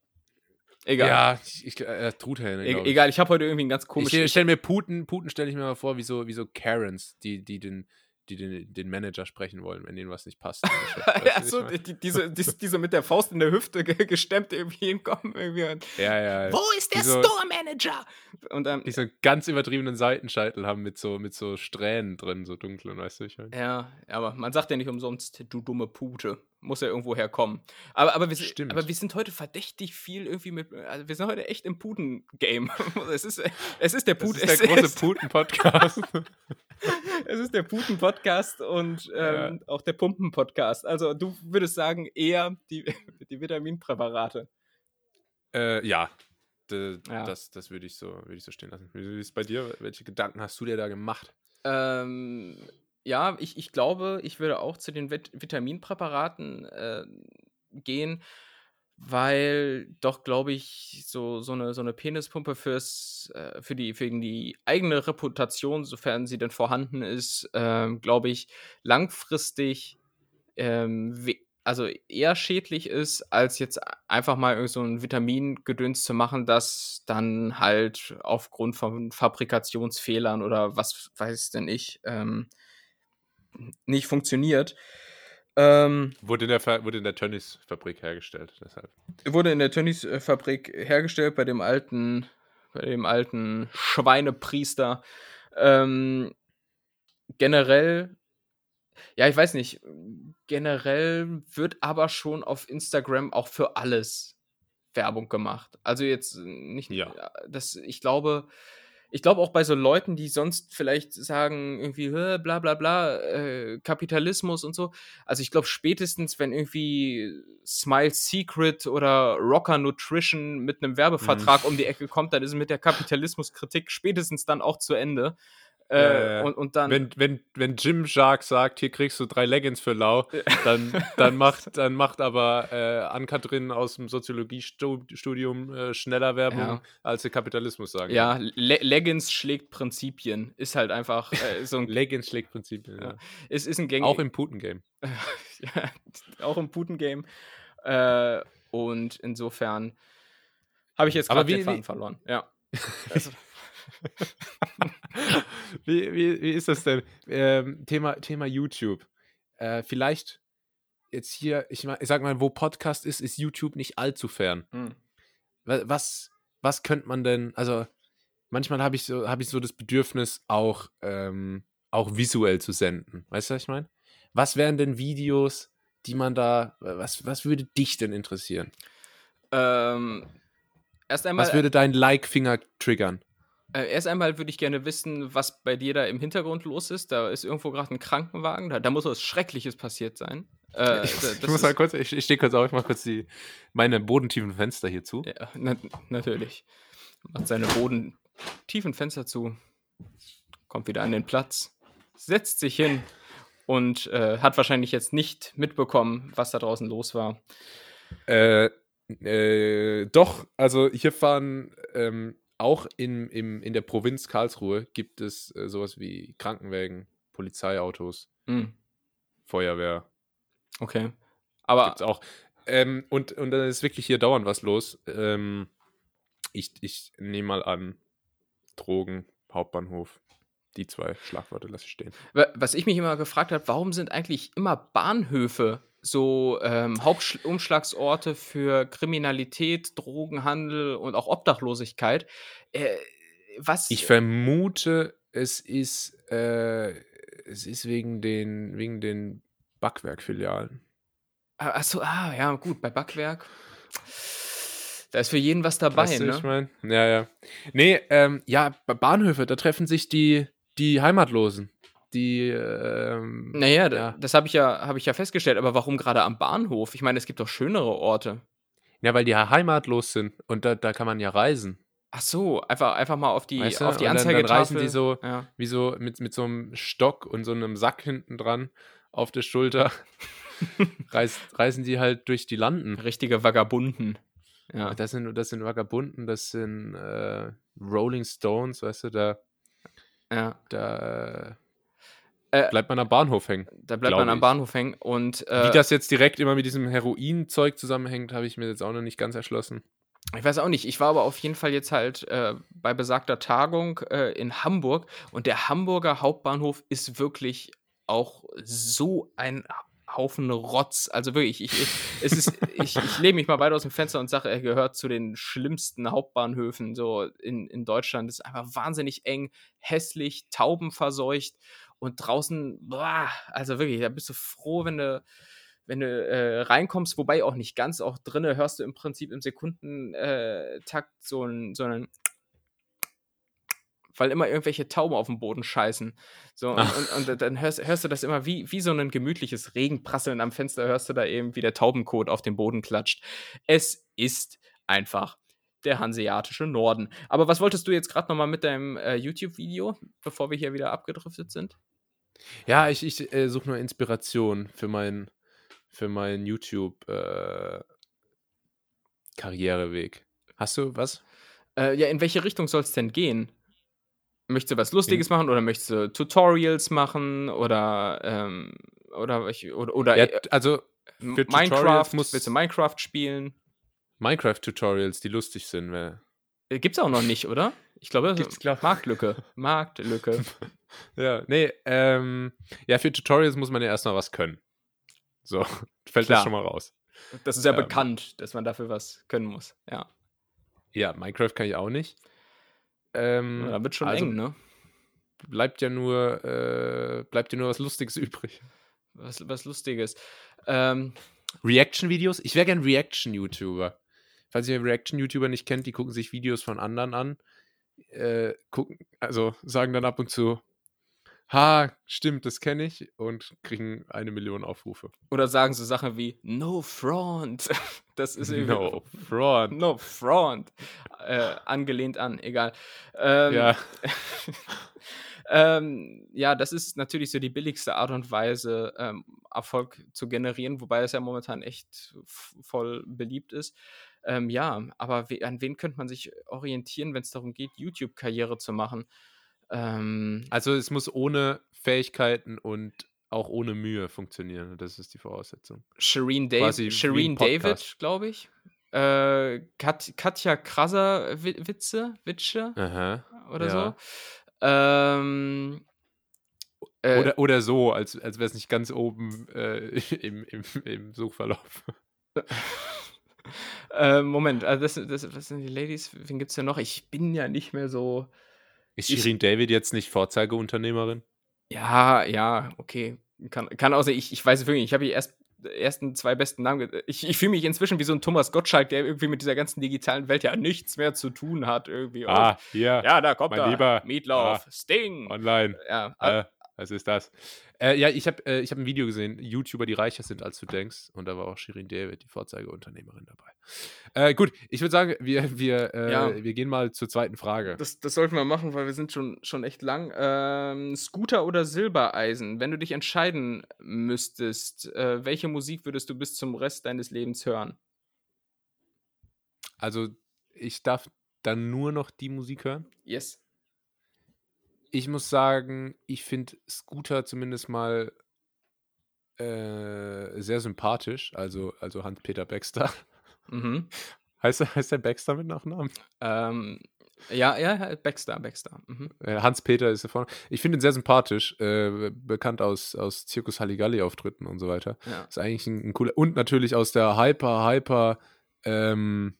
Egal. Ja, ich, äh, Truthähne. E egal, ich habe heute irgendwie einen ganz komischen. Ich stelle stell mir Puten, Puten stelle ich mir mal vor, wie so, wie so Karens, die, die den die den, den, Manager sprechen wollen, wenn ihnen was nicht passt. ja, so, die, diese, die, diese mit der Faust in der Hüfte gestemmt irgendwie hinkommen. Irgendwie und, ja, ja. Wo ist der Store Manager? Und dann, die so ganz übertriebenen Seitenscheitel haben mit so, mit so Strähnen drin, so dunklen, weißt du, ich meine. Ja, aber man sagt ja nicht umsonst, du dumme Pute. Muss ja irgendwo herkommen. Aber, aber, wir, Stimmt. aber wir sind heute verdächtig viel irgendwie mit. Also wir sind heute echt im Puten-Game. es, ist, es ist der Puten. Es ist der große Puten-Podcast. es ist der Puten-Podcast und ähm, ja. auch der Pumpen-Podcast. Also du würdest sagen, eher die, die Vitaminpräparate. Äh, ja. De, ja. Das, das würde ich, so, würd ich so stehen lassen. Wie ist es bei dir? Welche Gedanken hast du dir da gemacht? Ähm, ja, ich, ich glaube, ich würde auch zu den Vit Vitaminpräparaten äh, gehen weil doch, glaube ich, so, so, eine, so eine Penispumpe fürs, äh, für, die, für die eigene Reputation, sofern sie denn vorhanden ist, ähm, glaube ich, langfristig ähm, also eher schädlich ist, als jetzt einfach mal so ein Vitamingedöns zu machen, das dann halt aufgrund von Fabrikationsfehlern oder was weiß denn ich, ähm, nicht funktioniert. Ähm, wurde in der, wurde in der Tönnies-Fabrik hergestellt, deshalb. Wurde in der Tönnies-Fabrik hergestellt bei dem alten, bei dem alten Schweinepriester. Ähm, generell, ja, ich weiß nicht, generell wird aber schon auf Instagram auch für alles Werbung gemacht. Also jetzt nicht, ja. das, ich glaube, ich glaube auch bei so Leuten, die sonst vielleicht sagen, irgendwie, bla bla bla, äh, Kapitalismus und so. Also ich glaube spätestens, wenn irgendwie Smile Secret oder Rocker Nutrition mit einem Werbevertrag mhm. um die Ecke kommt, dann ist es mit der Kapitalismuskritik spätestens dann auch zu Ende. Äh, und, und dann. Wenn, wenn, wenn Jim Shark sagt, hier kriegst du drei Leggings für lau, dann, dann, macht, dann macht aber äh, Ann-Kathrin aus dem Soziologiestudium äh, schneller Werbung, ja. als der Kapitalismus sagen. Ja, Le Leggings schlägt Prinzipien. Ist halt einfach äh, so ein. Leggings schlägt Prinzipien, ja. Es ist ein Gang Auch im Putin-Game. auch im Putin-Game. Äh, und insofern habe ich jetzt gerade den Faden verloren. Ja. Also, wie, wie, wie ist das denn? Ähm, Thema, Thema YouTube. Äh, vielleicht jetzt hier, ich, mein, ich sag mal, wo Podcast ist, ist YouTube nicht allzu fern. Hm. Was, was könnte man denn, also manchmal habe ich, so, hab ich so das Bedürfnis, auch, ähm, auch visuell zu senden. Weißt du, was ich meine? Was wären denn Videos, die man da, was, was würde dich denn interessieren? Ähm, erst einmal. Was würde dein Like-Finger triggern? Äh, erst einmal würde ich gerne wissen, was bei dir da im Hintergrund los ist. Da ist irgendwo gerade ein Krankenwagen. Da, da, muss was Schreckliches passiert sein. Äh, ich, ich muss mal kurz, ich, ich stehe kurz auf, ich mache kurz die, meine bodentiefen Fenster hier zu. Ja, na, natürlich. Macht seine bodentiefen Fenster zu, kommt wieder an den Platz, setzt sich hin und äh, hat wahrscheinlich jetzt nicht mitbekommen, was da draußen los war. Äh, äh, doch, also hier fahren ähm, auch in, im, in der Provinz Karlsruhe gibt es äh, sowas wie Krankenwägen, Polizeiautos, mhm. Feuerwehr. Okay. Aber. Gibt's auch. Ähm, und, und dann ist wirklich hier dauernd was los. Ähm, ich ich nehme mal an, Drogen, Hauptbahnhof. Die zwei Schlagworte lasse ich stehen. Was ich mich immer gefragt habe, warum sind eigentlich immer Bahnhöfe so ähm, Hauptumschlagsorte für Kriminalität, Drogenhandel und auch Obdachlosigkeit. Äh, was? Ich vermute, es ist, äh, es ist wegen den, wegen den Backwerkfilialen. Ah, achso, ah, ja, gut, bei Backwerk. Da ist für jeden was dabei, weißt du, ne? Ich mein? Ja, ja. Nee, ähm, ja, bei Bahnhöfe, da treffen sich die, die Heimatlosen. Die, ähm, Naja, ja. das habe ich ja habe ich ja festgestellt, aber warum gerade am Bahnhof? Ich meine, es gibt doch schönere Orte. Ja, weil die ja heimatlos sind und da, da kann man ja reisen. Ach so, einfach einfach mal auf die Weißt du? auf die Und dann, dann reisen die so, ja. wie so mit, mit so einem Stock und so einem Sack hinten dran auf der Schulter. reist, reisen die halt durch die Landen. Richtige Vagabunden. Ja. Das sind, das sind Vagabunden, das sind äh, Rolling Stones, weißt du, da, Ja. da Äh, bleibt man am Bahnhof hängen. Da bleibt man am ich. Bahnhof hängen und, Wie äh das jetzt direkt immer mit diesem Heroin-Zeug zusammenhängt, habe ich mir jetzt auch noch nicht ganz erschlossen. Ich weiß auch nicht. Ich war aber auf jeden Fall jetzt halt äh, bei besagter Tagung äh, in Hamburg und der Hamburger Hauptbahnhof ist wirklich auch so ein Haufen Rotz. Also wirklich, ich, ich, es ist, ich, ich lehne mich mal weit aus dem Fenster und sage, er gehört zu den schlimmsten Hauptbahnhöfen so in, in Deutschland. Es ist einfach wahnsinnig eng, hässlich, taubenverseucht und draußen, boah, also wirklich, da bist du froh, wenn du wenn du äh, reinkommst, wobei auch nicht ganz, auch drinnen hörst du im Prinzip im Sekundentakt Takt so einen, so einen weil immer irgendwelche Tauben auf dem Boden scheißen. So, und, Ach. und, und dann hörst, hörst du das immer wie, wie so ein gemütliches Regenprasseln am Fenster, hörst du da eben, wie der Taubenkot auf den Boden klatscht. Es ist einfach der hanseatische Norden. Aber was wolltest du jetzt gerade nochmal mit deinem äh, YouTube-Video, bevor wir hier wieder abgedriftet sind? Ja, ich, ich äh, suche nur Inspiration für meinen für meinen YouTube äh, Karriereweg. Hast du was? Äh, ja, in welche Richtung soll es denn gehen? Möchtest du was Lustiges machen oder möchtest du Tutorials machen oder ähm, oder, oder, oder Ja, äh, also für Minecraft? Tutorials muss- Willst du Minecraft spielen? Minecraft-Tutorials, die lustig sind. Äh, Gibt's auch noch nicht, oder? Ich glaube, Gibt's, glaub- Marktlücke. Marktlücke. Ja, nee, ähm, ja, für Tutorials muss man ja erstmal was können. So, fällt Klar. das schon mal raus. Das ist ja Ähm. bekannt, dass man dafür was können muss. Ja. Ja, Minecraft kann ich auch nicht. Ähm, ja da wird schon also eng, ne? bleibt ja nur, äh, bleibt ja nur was Lustiges übrig. Was, was Lustiges. Ähm, Reaction-Videos? Ich wäre gern Reaction-YouTuber. Falls ihr Reaction-YouTuber nicht kennt, die gucken sich Videos von anderen an. Äh, gucken, also sagen dann ab und zu, ha, stimmt, das kenne ich und kriegen eine Million Aufrufe. oder sagen so Sachen wie No Front. Das ist irgendwie. No, Fraud. No Front. Äh, angelehnt an, egal. Ähm, Ja, ähm, ja, das ist natürlich so die billigste Art und Weise, ähm, Erfolg zu generieren, wobei es ja momentan echt voll beliebt ist. Ähm, ja, aber we an wen könnte man sich orientieren, wenn es darum geht, YouTube-Karriere zu machen? Ähm, also es muss ohne Fähigkeiten und auch ohne Mühe funktionieren. Das ist die Voraussetzung. Shireen, Dav Shireen David, glaube ich. Äh, Kat Katja Krasser Wi- Witze, Witsche Aha. oder ja. so. Ähm, äh, Oder, oder so, als, als wäre es nicht ganz oben äh, im, im, im Suchverlauf. Äh, Moment, also das, das, was sind die Ladies? Wen gibt's denn noch? Ich bin ja nicht mehr so. Ist Shirin David jetzt nicht Vorzeigeunternehmerin? Ja, ja, okay. Kann, kann außer ich, ich weiß es wirklich, nicht. ich habe die erst, ersten zwei besten Namen. Ich, ich fühle mich inzwischen wie so ein Thomas Gottschalk, der irgendwie mit dieser ganzen digitalen Welt ja nichts mehr zu tun hat. Irgendwie. Oh, Ah, hier, ja, da kommt mein er. Lieber. Meatloaf, Ah, Sting. online. ja, Äh, was ist das? Äh, ja, ich habe äh, ich hab ein Video gesehen, YouTuber, die reicher sind, als du denkst. Und da war auch Shirin David, die Vorzeigeunternehmerin, dabei. Äh, gut, ich würde sagen, wir, wir, äh, Ja. wir gehen mal zur zweiten Frage. Das, das sollten wir machen, weil wir sind schon, schon echt lang. Ähm, Scooter oder Silbereisen? Wenn du dich entscheiden müsstest, äh, welche Musik würdest du bis zum Rest deines Lebens hören? Also, ich darf dann nur noch die Musik hören. Yes. Ich muss sagen, ich finde Scooter zumindest mal äh, sehr sympathisch. Also, also Hans-Peter Baxter. Mhm. Heißt, er- heißt der Baxter mit Nachnamen? Ähm, ja, ja, Baxter, Baxter. Mhm. Hans-Peter ist da vorne. Ich finde ihn sehr sympathisch. Äh, bekannt aus, aus Zirkus Halligalli-Auftritten und so weiter. Ja. Ist eigentlich ein, ein cooler. Und natürlich aus der Hyper, Hyper, ähm,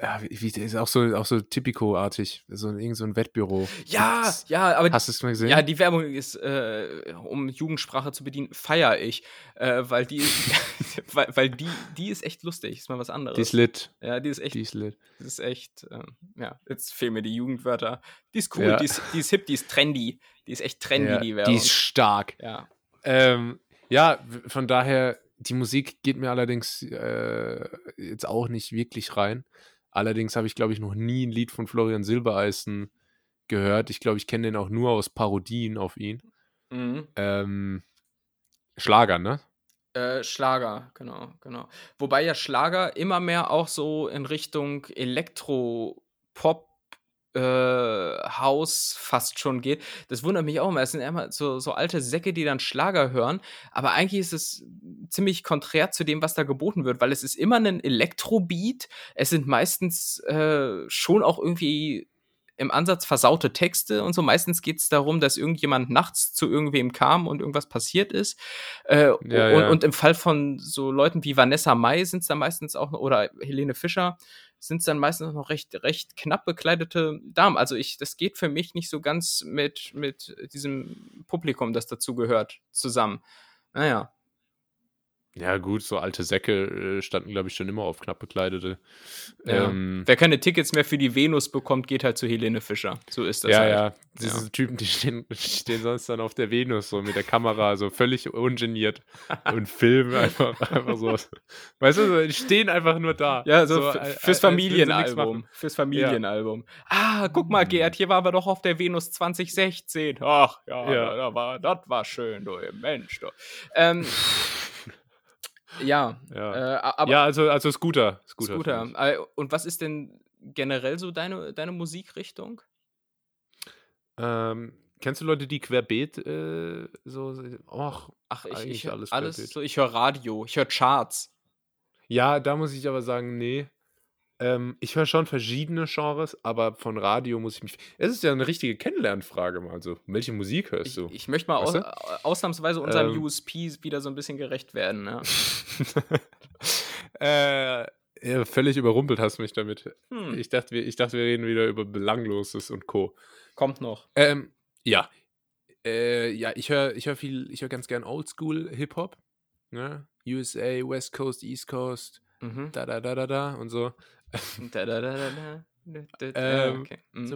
ja, wie, ist auch so, auch so Typico-artig. So ein, irgend so ein Wettbüro. Ja, Das- ja, aber Hast du es mal gesehen? ja, die Werbung ist, äh, um Jugendsprache zu bedienen, feiere ich, äh, weil die, weil, weil die, die ist echt lustig, ist mal was anderes. die ist lit. ja, die ist echt, Die ist lit. die ist echt, ähm, ja, jetzt fehlen mir die Jugendwörter. Die ist cool, Ja. die, ist, die ist hip, die ist trendy, die ist echt trendy, Ja, die Werbung. die ist stark. ja. Ähm, ja, von daher, die Musik geht mir allerdings äh, jetzt auch nicht wirklich rein. Allerdings habe ich, glaube ich, noch nie ein Lied von Florian Silbereisen gehört. Ich glaube, ich kenne den auch nur aus Parodien auf ihn. Mhm. Ähm, Schlager, ne? Äh, Schlager, genau, genau. Wobei ja Schlager immer mehr auch so in Richtung Elektro-Pop, äh, House fast schon geht. Das wundert mich auch immer. Es sind immer so, so alte Säcke, die dann Schlager hören. Aber eigentlich ist es ziemlich konträr zu dem, was da geboten wird, weil es ist immer ein Elektrobeat. Es sind meistens äh, schon auch irgendwie im Ansatz versaute Texte und so. Meistens geht es darum, dass irgendjemand nachts zu irgendwem kam und irgendwas passiert ist. Äh, Ja, und, ja. und im Fall von so Leuten wie Vanessa Mai sind es dann meistens auch, noch- oder Helene Fischer, sind es dann meistens noch recht, recht knapp bekleidete Damen. Also ich, das geht für mich nicht so ganz mit, mit diesem Publikum, das dazu gehört, zusammen. Naja. Ja, gut, so alte Säcke äh, standen, glaube ich, schon immer auf knapp bekleidete. Ja. Ähm, Wer keine Tickets mehr für die Venus bekommt, geht halt zu Helene Fischer. So ist das ja, halt. ja. Diese Typen, die stehen, stehen sonst dann auf der Venus so mit der Kamera, so völlig ungeniert und filmen einfach, einfach so. Weißt du, so, die stehen einfach nur da. Ja, so, so fürs Familienalbum. Fürs Familienalbum. Ah, guck mal, Gerd, hier waren wir doch auf der Venus 2016. Ach, ja, Ja. Da war, das war schön, du Mensch, du. Ähm, ja, Ja. äh, aber ja, also, also Scooter. Scooter. Scooter. Äh, Und was ist denn generell so deine, deine Musikrichtung? Ähm, kennst du Leute, die querbeet äh, so, so- ach, ich, ich alles alles, so, ich höre Radio, ich höre Charts. Ja, da muss ich aber sagen, nee. Ähm, ich höre schon verschiedene Genres, aber von Radio muss ich mich. Es ist ja eine richtige Kennenlernfrage mal so. Welche Musik hörst Ich, du? ich möchte mal aus, ausnahmsweise unserem Ähm. USP wieder so ein bisschen gerecht werden. Ja. äh, ja, völlig überrumpelt hast du mich damit. Hm, Ich dachte, wir, ich dachte, wir reden wieder über Belangloses und Co. kommt noch. Ähm, ja. Äh, ja, ich höre ich hör viel, ich höre ganz gern Oldschool Hip-Hop. Ne? USA, West Coast, East Coast, Mhm. da da da da da und so. Da, da, da, da, Ähm, okay. Mhm.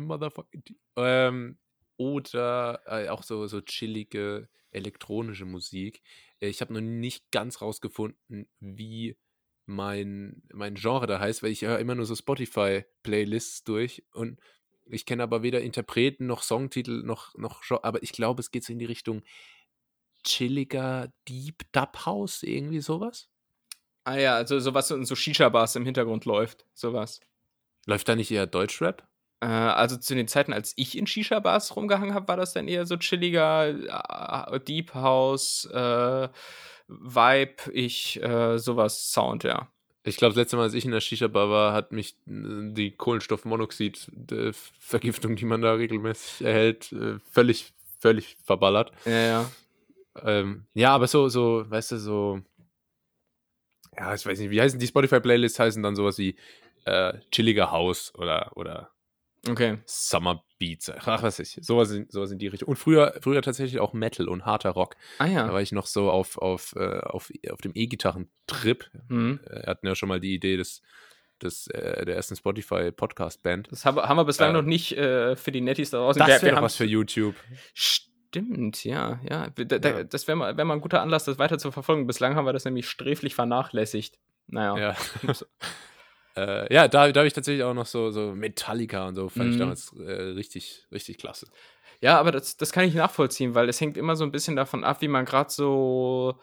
Ähm, oder äh, auch so, so chillige elektronische Musik. Ich habe noch nicht ganz rausgefunden, wie mein, mein Genre da heißt, weil ich höre immer nur so Spotify-Playlists durch und ich kenne aber weder Interpreten noch Songtitel noch, noch Gen- aber ich glaube, es geht so in die Richtung chilliger Deep Dub House, irgendwie sowas. Ah ja, also sowas in so Shisha-Bars im Hintergrund läuft. Sowas. Läuft da nicht eher Deutschrap? Äh, also zu den Zeiten, als ich in Shisha-Bars rumgehangen habe, war das dann eher so chilliger äh, Deep House, äh, Vibe, ich, äh, sowas Sound, ja. Ich glaube, das letzte Mal, als ich in der Shisha-Bar war, hat mich äh, die Kohlenstoffmonoxid-Vergiftung, die man da regelmäßig erhält, äh, völlig, völlig verballert. Ja, ja. Ähm, ja, aber so, so, weißt du, so, ja, ich weiß nicht, wie heißen die Spotify-Playlists? Heißen dann sowas wie äh, chilliger House oder, oder Okay. Summer Beats. Ach, was weiß ich. Sowas in, sowas in die Richtung. Und früher, früher tatsächlich auch Metal und harter Rock. Ah Da ja. war ich noch so auf, auf, äh, auf, auf dem E-Gitarren-Trip. Mhm. Äh, Er hatten ja schon mal die Idee des, des, äh, der ersten Spotify-Podcast-Band. Das haben, haben wir bislang Äh, noch nicht äh, für die Netties da draußen. Das Wir- wir wäre was für YouTube. Stimmt, ja, ja. Da, da, Ja. Das wäre mal, wär mal ein guter Anlass, das weiter zu verfolgen. Bislang haben wir das nämlich sträflich vernachlässigt. Naja. Ja. äh, ja, da, da habe ich tatsächlich auch noch so, so Metallica und so, fand ich Mhm. damals äh, richtig, richtig klasse. Ja, aber das, das kann ich nachvollziehen, weil es hängt immer so ein bisschen davon ab, wie man gerade so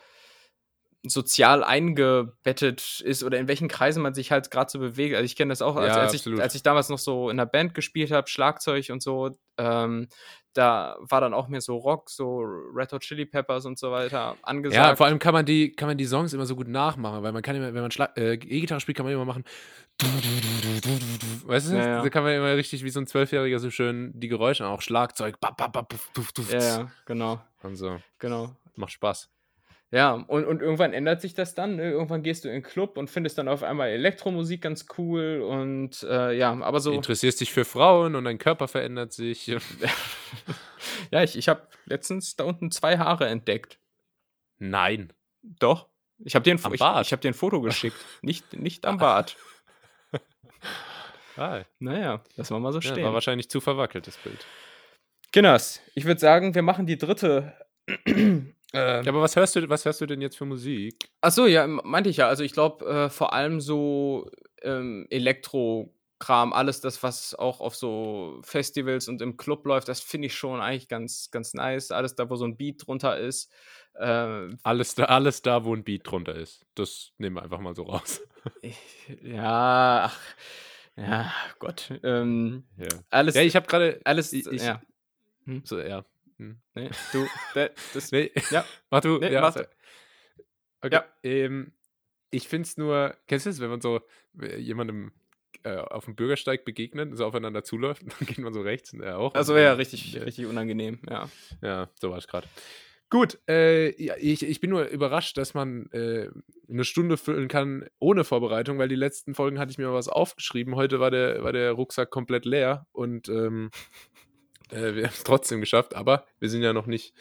sozial eingebettet ist oder in welchen Kreisen man sich halt gerade so bewegt. Also ich kenne das auch, als, Ja, als, ich, als ich damals noch so in der Band gespielt habe, Schlagzeug und so, ähm, da war dann auch mehr so Rock, so Red Hot Chili Peppers und so weiter angesagt. Ja, vor allem kann man die, kann man die Songs immer so gut nachmachen, weil man kann immer, wenn man Schlag- äh, E-Gitarre spielt, kann man immer machen. Weißt du? Ja, ja. Da kann man immer richtig wie so ein Zwölfjähriger so schön die Geräusche, auch Schlagzeug, bap, bap, bap, ja, ja, genau, und so. genau. Macht Spaß. Ja, und, und irgendwann ändert sich das dann. Ne? Irgendwann gehst du in den Club und findest dann auf einmal Elektromusik ganz cool und äh, ja, aber so. Interessierst dich für Frauen und dein Körper verändert sich. ja, ich, ich habe letztens da unten zwei Haare entdeckt. Nein. Doch. Ich habe dir, ein, ich, ich hab dir ein Foto geschickt. nicht, nicht am Bart. Ah, Naja, lassen wir mal so ja, stehen. war wahrscheinlich zu verwackelt, das Bild. Kinders, ich würde sagen, wir machen die dritte. Äh, Ja, aber was hörst du, was hörst du denn jetzt für Musik? Ach so, ja, meinte ich ja. Also ich glaube äh, vor allem so ähm, Elektro-Kram, alles das, was auch auf so Festivals und im Club läuft, das finde ich schon eigentlich ganz, ganz nice. Alles da, wo so ein Beat drunter ist. Äh, Alles da, alles da, wo ein Beat drunter ist. Das nehmen wir einfach mal so raus. ich, ja, ach, ja, Gott. Ähm, Ja, alles, ja ich habe gerade. alles, ich- ich- ja. So, ja. Hm. Nee, du, da- das, Nee, ja, mach du. Nee, ja, mach du. Okay. Ja. Ähm, ich finde es nur, kennst du es, wenn man so äh, jemandem äh, auf dem Bürgersteig begegnet, so aufeinander zuläuft, dann geht man so rechts und er auch. also ja, richtig, ja. richtig unangenehm, ja. Ja, so war es gerade. Gut, äh, ich, ich bin nur überrascht, dass man äh, eine Stunde füllen kann ohne Vorbereitung, weil die letzten Folgen hatte ich mir mal was aufgeschrieben. Heute war der, war der Rucksack komplett leer und ähm, äh, wir haben es trotzdem geschafft, aber wir sind ja noch nicht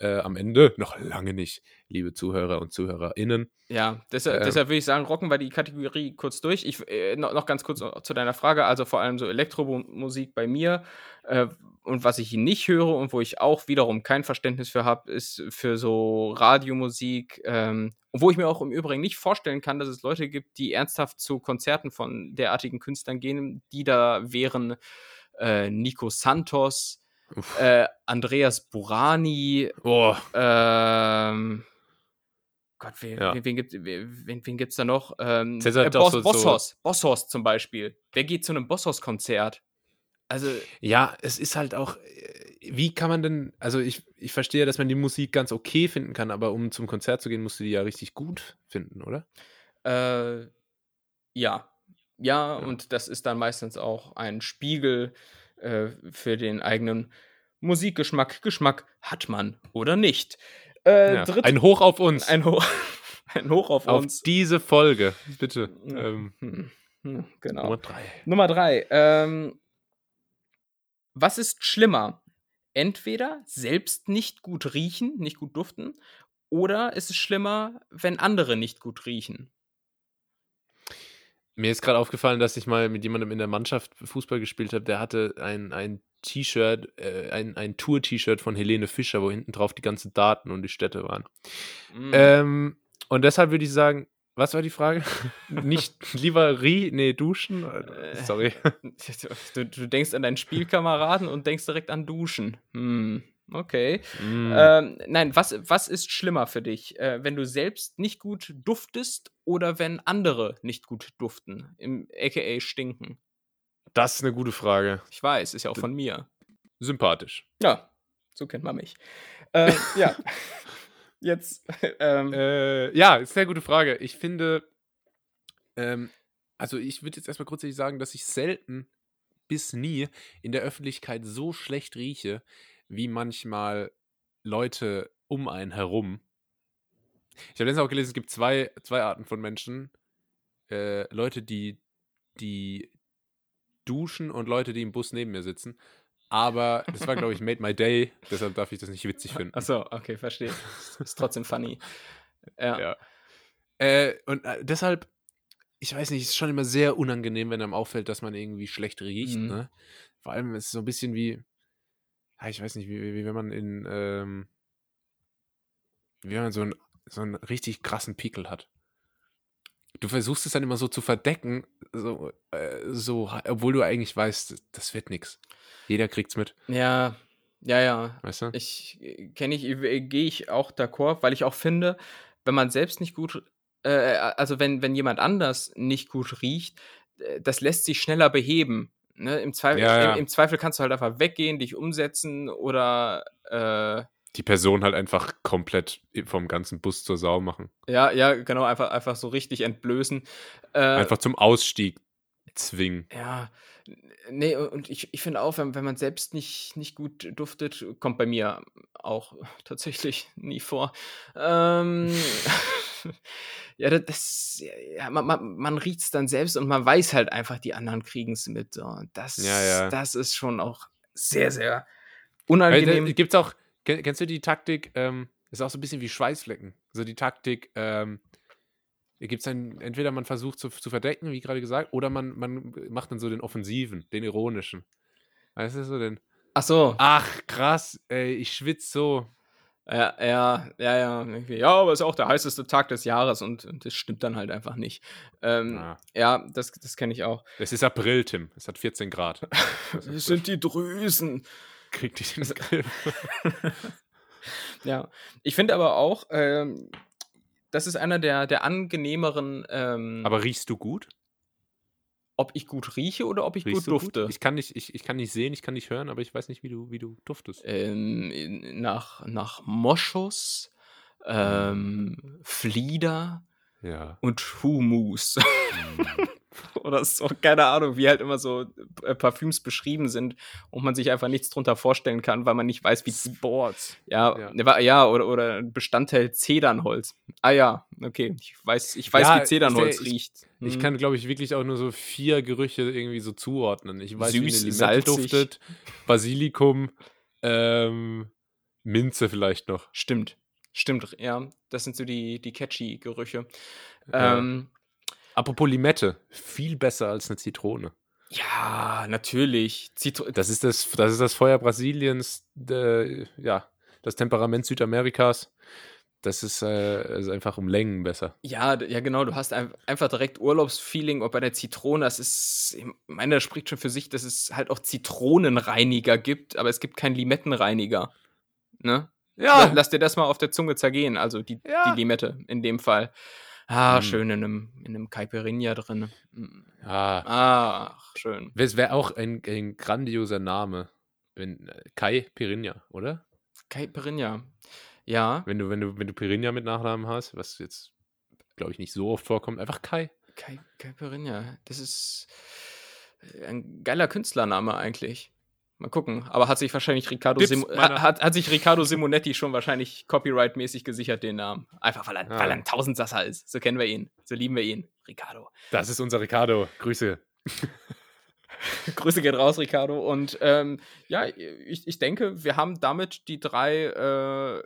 äh, am Ende, noch lange nicht, liebe Zuhörer und ZuhörerInnen. Ja, deshalb, Ähm. deshalb würde ich sagen, rocken wir die Kategorie kurz durch. Ich, äh, noch, noch ganz kurz zu deiner Frage, also vor allem so Elektromusik bei mir. Äh, und was ich nicht höre und wo ich auch wiederum kein Verständnis für habe, ist für so Radiomusik. Ähm, und wo ich mir auch im Übrigen nicht vorstellen kann, dass es Leute gibt, die ernsthaft zu Konzerten von derartigen Künstlern gehen, die da wären äh, Nico Santos, äh, Andreas Burani, Boah, ähm, Gott, wen, Ja. wen, wen, gibt, wen, wen, gibt's da noch? Ähm, halt äh, Boss, so- so- Bosshaus, Bosshaus zum Beispiel. Wer geht zu einem Bosshaus-Konzert? Also, ja, es ist halt auch, äh, wie kann man denn, also ich, ich verstehe, dass man die Musik ganz okay finden kann, aber um zum Konzert zu gehen, musst du die ja richtig gut finden, oder? äh, ja. Ja. Ja. und das ist dann meistens auch ein Spiegel äh, für den eigenen Musikgeschmack. Geschmack hat man oder nicht. Äh, Ja. Ein Hoch auf uns. ein, Hoch, ein Hoch auf, auf uns. diese Folge, bitte. Ja. Ähm, Hm, hm, genau. Nummer drei. Nummer drei. Ähm, was ist schlimmer? Entweder selbst nicht gut riechen, nicht gut duften, oder ist es schlimmer, wenn andere nicht gut riechen? Mir ist gerade aufgefallen, dass ich mal mit jemandem in der Mannschaft Fußball gespielt habe, der hatte ein, ein T-Shirt, äh, ein, ein Tour-T-Shirt von Helene Fischer, wo hinten drauf die ganzen Daten und die Städte waren. Mm. Ähm, und deshalb würde ich sagen, was war die Frage? Nicht lieber rie, nee, duschen? Äh, Sorry. Du, du denkst an deinen Spielkameraden und denkst direkt an Duschen. Hm, okay. Mm. Ähm, nein, was, was ist schlimmer für dich? Äh, wenn du selbst nicht gut duftest oder wenn andere nicht gut duften? Im AKA stinken. das ist eine gute Frage. Ich weiß, ist ja auch von mir. Sympathisch. Ja, so kennt man mich. Äh, ja. Jetzt, ähm, Äh, ja, ist eine sehr gute Frage. Ich finde, ähm, also ich würde jetzt erstmal grundsätzlich sagen, dass ich selten bis nie in der Öffentlichkeit so schlecht rieche, wie manchmal Leute um einen herum. Ich habe letztens auch gelesen, es gibt zwei, zwei Arten von Menschen. Äh, Leute, die, die duschen und Leute, die im Bus neben mir sitzen. Aber das war, glaube ich, Made My Day, deshalb darf ich das nicht witzig finden. achso, okay, verstehe. Ist trotzdem funny. Ja. Ja. Äh, und äh, deshalb, ich weiß nicht, es ist schon immer sehr unangenehm, wenn einem auffällt, dass man irgendwie schlecht riecht. Mhm. Ne? Vor allem ist es so ein bisschen wie, ja, ich weiß nicht, wie, wie, wie wenn man in, ähm, wie wenn man so, ein, so einen richtig krassen Pickel hat. Du versuchst es dann immer so zu verdecken, so, äh, so obwohl du eigentlich weißt, das wird nichts. Jeder kriegt's mit, Ja, ja, ja. weißt du? Ich kenne ich, äh, gehe ich auch d'accord, weil ich auch finde, wenn man selbst nicht gut, äh, also wenn, wenn jemand anders nicht gut riecht, äh, das lässt sich schneller beheben. Ne? Im, Zweifel, Ja, ja. Im, Im Zweifel kannst du halt einfach weggehen, dich umsetzen oder äh, Die Person halt einfach komplett vom ganzen Bus zur Sau machen. ja, ja, genau, einfach, einfach so richtig entblößen. Äh, Einfach zum Ausstieg zwingen. Ja, Ne, und ich ich finde auch, wenn wenn man selbst nicht nicht gut duftet kommt bei mir auch tatsächlich nie vor. Ähm, ja, da das ja, ma ma man riecht's dann selbst und man weiß halt einfach, die anderen kriegen's mit, so. Und Ja, das ja. das ist schon auch sehr, sehr unangenehm. gibt's auch ke kennst du die Taktik, ähm ist auch so 'n bisschen wie Schweißflecken. So die Taktik, ähm, gibt's dann entweder man versucht zu zu verdecken, wie grade gesagt, oder man man macht dann so den Offensiven, den Ironischen. Weißt du, so den: Ach so. „Ach krass, ey, ich schwitze so.“ Ja, ja, ja, ja, irgendwie. Ja, aber ist auch der heißeste Tag des Jahres und und das stimmt dann halt einfach nicht. Ähm, Ah. ja, das das kenne ich auch. Es ist April, Tim. Es hat 14 Grad. Es sind die Drüsen. Krieg dich in den Griff. Ja. Ich finde aber auch, ähm, das ist einer der der angenehmeren, ähm Aber riechst du gut? Ob ich gut rieche oder ob ich Riechst gut du dufte? Ich kann nicht ich ich kann nicht sehen, ich kann nicht hören, aber ich weiß nicht, wie du wie du duftest. Ähm, nach nach Moschus, ähm, Flieder Ja. und Humus. Mhm. Oder so, keine Ahnung, wie halt immer so, äh, Parfüms beschrieben sind und man sich einfach nichts drunter vorstellen kann, weil man nicht weiß, wie Sports. ja, Ja. ne, ja, oder oder Bestandteil Zedernholz. Ah ja, okay. Ich weiß ich weiß, Ja, wie ich Zedernholz ich riecht. Ich Mhm. kann, glaube ich, wirklich auch nur so 4 Gerüche irgendwie so zuordnen. Ich weiß, wie Süß, Limette salzig. duftet, Basilikum, ähm, Minze vielleicht noch. Stimmt. Stimmt, ja. Das sind so die die catchy Gerüche. Ja. Ähm Apropos Limette, viel besser als 'ne Zitrone. Ja, natürlich. Zitro Das ist das das ist das Feuer Brasiliens, äh, ja, das Temperament Südamerikas. Das ist, äh ist einfach um Längen besser. Ja, ja genau, du hast ein einfach direkt Urlaubsfeeling und bei der Zitrone, das ist ich meine, das spricht schon für sich, dass es halt auch Zitronenreiniger gibt, aber es gibt keinen Limettenreiniger, ne? La lass dir das mal auf der Zunge zergehen, also die Ja. die Limette in dem Fall. Ah, Mhm. schön in 'nem in 'nem Caipirinha drin. Ja. Ach, schön. Es wäre auch ein ein grandioser Name, wenn äh, Kai Pirinha, oder? Caipirinha. Ja. Wenn du wenn du wenn du Pirinha mit Nachnamen hast, was jetzt, glaube ich, nicht so oft vorkommt, einfach Kai. Cai Caipirinha. Das ist, äh, ein geiler Künstlername eigentlich. Mal gucken. Aber hat sich wahrscheinlich Riccardo meiner- ha hat hat sich Riccardo Simonetti schon wahrscheinlich copyright-mäßig gesichert, den Namen. Einfach weil er Ah. weil er 'n Tausendsasser ist. So kennen wir ihn. So lieben wir ihn. Riccardo. Das ist unser Ricardo. Grüße. Grüße gehen raus, Riccardo. Und, ähm, ja, ich ich denke, wir haben damit die 3, äh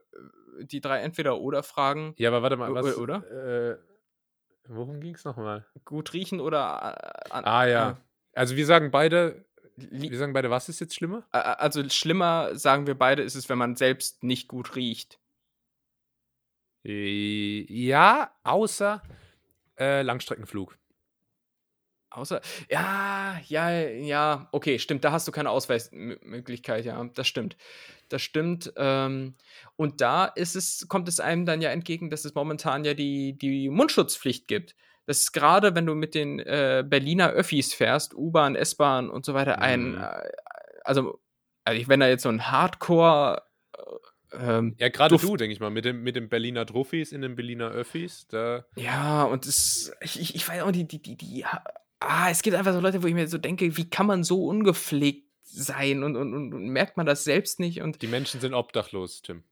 die 3 Entweder-Oder-Fragen Ja, aber warte mal, O was oder? Äh, worum ging's noch mal? gut riechen oder a an Ah ja. Also, wir sagen beide wir sagen beide, was ist jetzt schlimmer? also, schlimmer, sagen wir beide, ist es, wenn man selbst nicht gut riecht. Äh, ja, außer, äh, Langstreckenflug. Außer ja, ja, ja, okay, stimmt, da hast du keine Ausweismö Möglichkeit, ja, das stimmt. Das stimmt, ähm, und da ist es kommt es einem dann ja entgegen, dass es momentan ja die die Mundschutzpflicht gibt. Das ist grade, wenn du mit den, äh, Berliner Öffis fährst, U-Bahn, S-Bahn und so weiter, ein, Mhm. äh, also also, wenn da jetzt so 'n Hardcore, äh, ähm, Ja, Duft du, denke ich mal, mit dem mit dem Berliner Druffis in den Berliner Öffis, da Ja, und das ich ich ich weiß auch die die die ha ah, es gibt einfach so Leute, wo ich mir so denke: „Wie kann man so ungepflegt sein und und und und merkt man das selbst nicht?“ Und die Menschen sind obdachlos, Tim.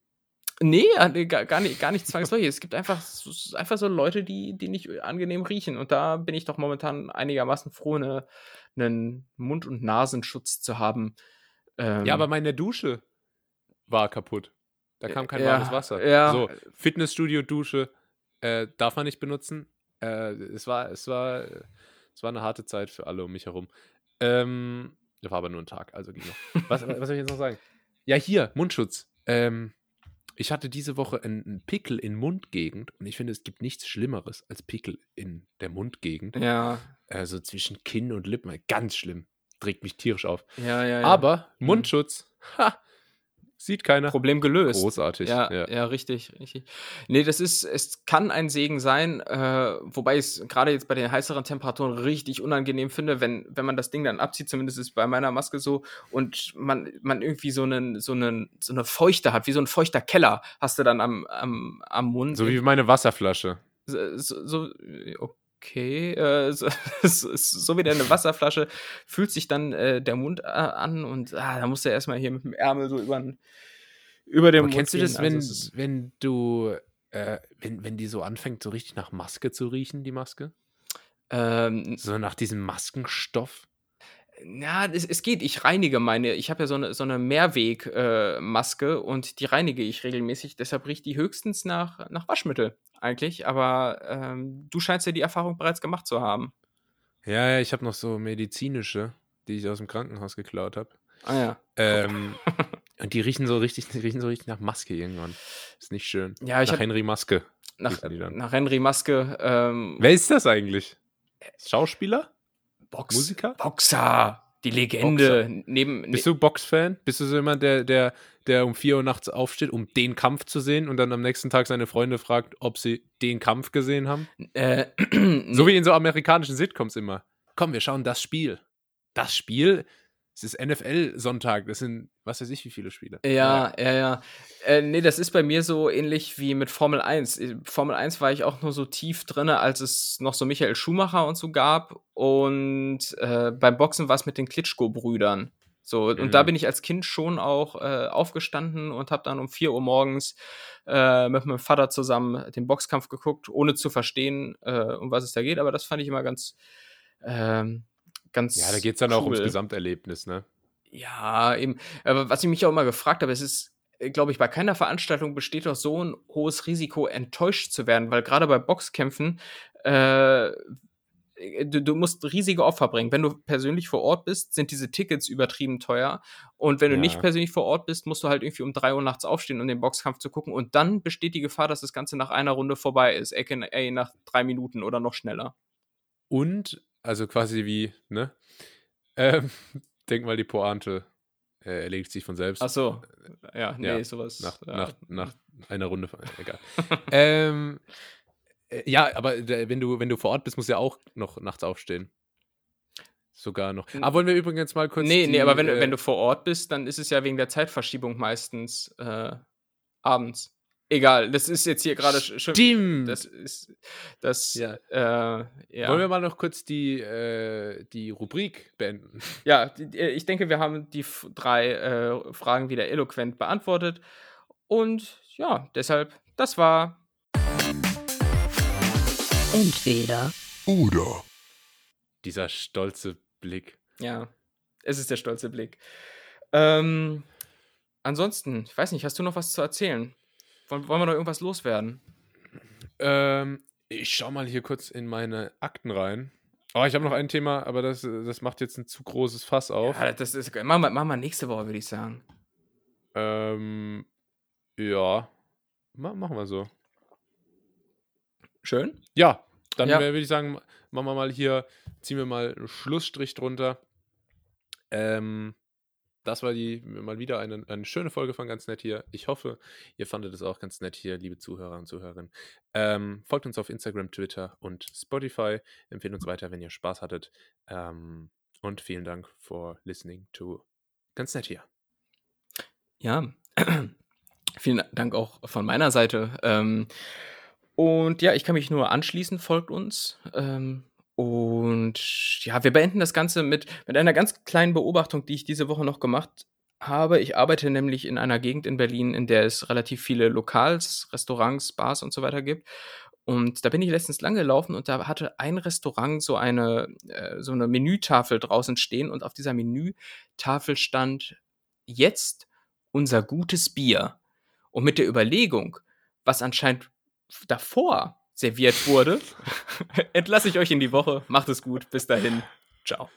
Ne, ah, ne, gar nicht gar nicht zwangsläufig. Es gibt einfach einfach so Leute, die die nicht angenehm riechen. Und da bin ich doch momentan einigermaßen froh, 'ne 'nen Mund und Nasenschutz zu haben. Ähm Ja, aber meine Dusche war kaputt. Da kam kein warmes ja, Wasser. ja. So, Fitnessstudio-Dusche, äh, darf man nicht benutzen. Äh, es war es war es war 'ne harte Zeit für alle um mich herum. Ähm, war aber nur 'n Tag, also ging noch. Was was soll ich jetzt noch sagen? Ja, hier, Mundschutz. Ähm, ich hatte diese Woche 'n 'n Pickel in Mundgegend und ich finde, es gibt nichts Schlimmeres als Pickel in der Mundgegend. Ja. Also, zwischen Kinn und Lippen, ganz schlimm. Regt mich tierisch auf. Ja, ja, ja. Aber Mhm. Mundschutz, ha, sieht keiner. Problem gelöst. Großartig, Ja, ja. ja, richtig, richtig. Ne, das ist es kann ein Segen sein, äh, wobei ich's grade jetzt bei den heißeren Temperaturen richtig unangenehm finde, wenn wenn man das Ding dann abzieht, zumindest ist es bei meiner Maske so, und man man irgendwie so 'nen so 'nen so 'ne Feuchte hat, wie so 'n feuchter Keller hast du dann am am am Mund. So wie meine Wasserflasche. S so so, äh, okay. Äh, so, so, wie deine Wasserflasche fühlt sich dann äh, der Mund äh, an und ah, da musst du erstmal hier mit dem Ärmel so über, über den Aber Mund kennst du das, wenn, Also, wenn du, äh, wenn, wenn die so anfängt, so richtig nach Maske zu riechen, die Maske? ähm, So nach diesem Maskenstoff? Ja, es, es geht. Ich reinige meine. Ich habe ja so eine, so eine Mehrweg-Maske äh, und die reinige ich regelmäßig. Deshalb riecht die höchstens nach, nach Waschmittel eigentlich. Aber ähm, du scheinst ja die Erfahrung bereits gemacht zu haben. Ja, ja, ich habe noch so medizinische, die ich aus dem Krankenhaus geklaut habe. Ah ja. Ähm, und die riechen so richtig, die riechen so richtig nach Maske irgendwann. Ist nicht schön. Ja, ich nach hab- Henry Maske. Nach, nach Henry Maske. Ähm, Wer ist das eigentlich? Schauspieler? Box, Musiker? Boxer. Die Legende. Neben, ne Bist du Boxfan? Bist du so jemand, der, der, der um 4 Uhr nachts aufsteht, um den Kampf zu sehen und dann am nächsten Tag seine Freunde fragt, ob sie den Kampf gesehen haben? äh, So wie in so amerikanischen Sitcoms immer. Komm, wir schauen das Spiel. Das Spiel? Es ist NFL-Sonntag. Das sind, was weiß ich, wie viele Spiele. Ja, ja, ja. Äh, nee, das ist bei mir so ähnlich wie mit Formel 1. Äh, Formel 1 war ich auch nur so tief drin, als es noch so Michael Schumacher und so gab. Und äh, beim Boxen war es mit den Klitschko-Brüdern. So, Mhm. und da bin ich als Kind schon auch äh, aufgestanden und habe dann um 4 Uhr morgens äh, mit meinem Vater zusammen den Boxkampf geguckt, ohne zu verstehen, äh, um was es da geht. Aber das fand ich immer ganz, ähm, ganz. Ja, da geht es dann auch ums cool. Gesamterlebnis, ne? Ja, eben. Aber was ich mich auch immer gefragt habe, es ist, glaube ich, bei keiner Veranstaltung besteht doch so ein hohes Risiko, enttäuscht zu werden, weil gerade bei Boxkämpfen, äh, du, du musst riesige Opfer bringen. Wenn du persönlich vor Ort bist, sind diese Tickets übertrieben teuer. Und wenn du Ja. nicht persönlich vor Ort bist, musst du halt irgendwie um drei Uhr nachts aufstehen, um den Boxkampf zu gucken. Und dann besteht die Gefahr, dass das Ganze nach einer Runde vorbei ist. aka nach drei Minuten oder noch schneller. Und, also quasi wie, ne? Ähm, denk mal, die Pointe äh, erledigt sich von selbst. Ach so. Ja, nee, Ja, sowas. nach, ja. nach, nach einer Runde. von- Egal. ähm, äh, ja, aber wenn, du, wenn du vor Ort bist, musst du ja auch noch nachts aufstehen. Sogar noch. Ah, wollen wir übrigens mal kurz. Nee, die, nee, aber wenn, äh, du wenn du vor Ort bist, dann ist es ja wegen der Zeitverschiebung meistens äh, abends. Egal, das ist jetzt hier gerade sch- schön. Stimmt! Das ist das Ja. äh, ja. Wollen wir mal noch kurz die, äh, die Rubrik beenden? ja, die- ich denke, wir haben die f- drei äh, Fragen wieder eloquent beantwortet. Und ja, deshalb, das war Entweder Oder. Dieser stolze Blick. ja, es ist der stolze Blick. Ähm, ansonsten, ich weiß nicht, hast du noch was zu erzählen? Wollen, wollen wir noch irgendwas loswerden? Ähm, ich schau mal hier kurz in meine Akten rein. Oh, ich habe noch ein Thema, aber das, das macht jetzt ein zu großes Fass auf. Ja, das ist, machen wir, machen wir nächste Woche, würde ich sagen. Ähm, ja. Ma machen wir so. Schön. Ja, dann Ja. würde ich sagen, machen wir mal hier, ziehen wir mal einen Schlussstrich drunter. Ähm, das war die mal wieder eine, eine schöne Folge von ganz nett hier. Ich hoffe, ihr fandet es auch ganz nett hier, liebe Zuhörer und Zuhörerinnen. Ähm, folgt uns auf Instagram, Twitter und Spotify. Empfehlt uns weiter, wenn ihr Spaß hattet. Ähm, und vielen Dank for listening to ganz nett hier. Ja, vielen Dank auch von meiner Seite. Ähm, und ja, ich kann mich nur anschließen, folgt uns. Und ja, wir beenden das Ganze mit, mit einer ganz kleinen Beobachtung, die ich diese Woche noch gemacht habe. Ich arbeite nämlich in einer Gegend in Berlin, in der es relativ viele Lokals, Restaurants, Bars und so weiter gibt. Und da bin ich letztens lang gelaufen und da hatte ein Restaurant so eine, äh, so eine Menütafel draußen stehen und auf dieser Menütafel stand jetzt unser gutes Bier. Und mit der Überlegung, was anscheinend davor serviert wurde, entlasse ich euch in die Woche. Macht es gut. Bis dahin. Ciao.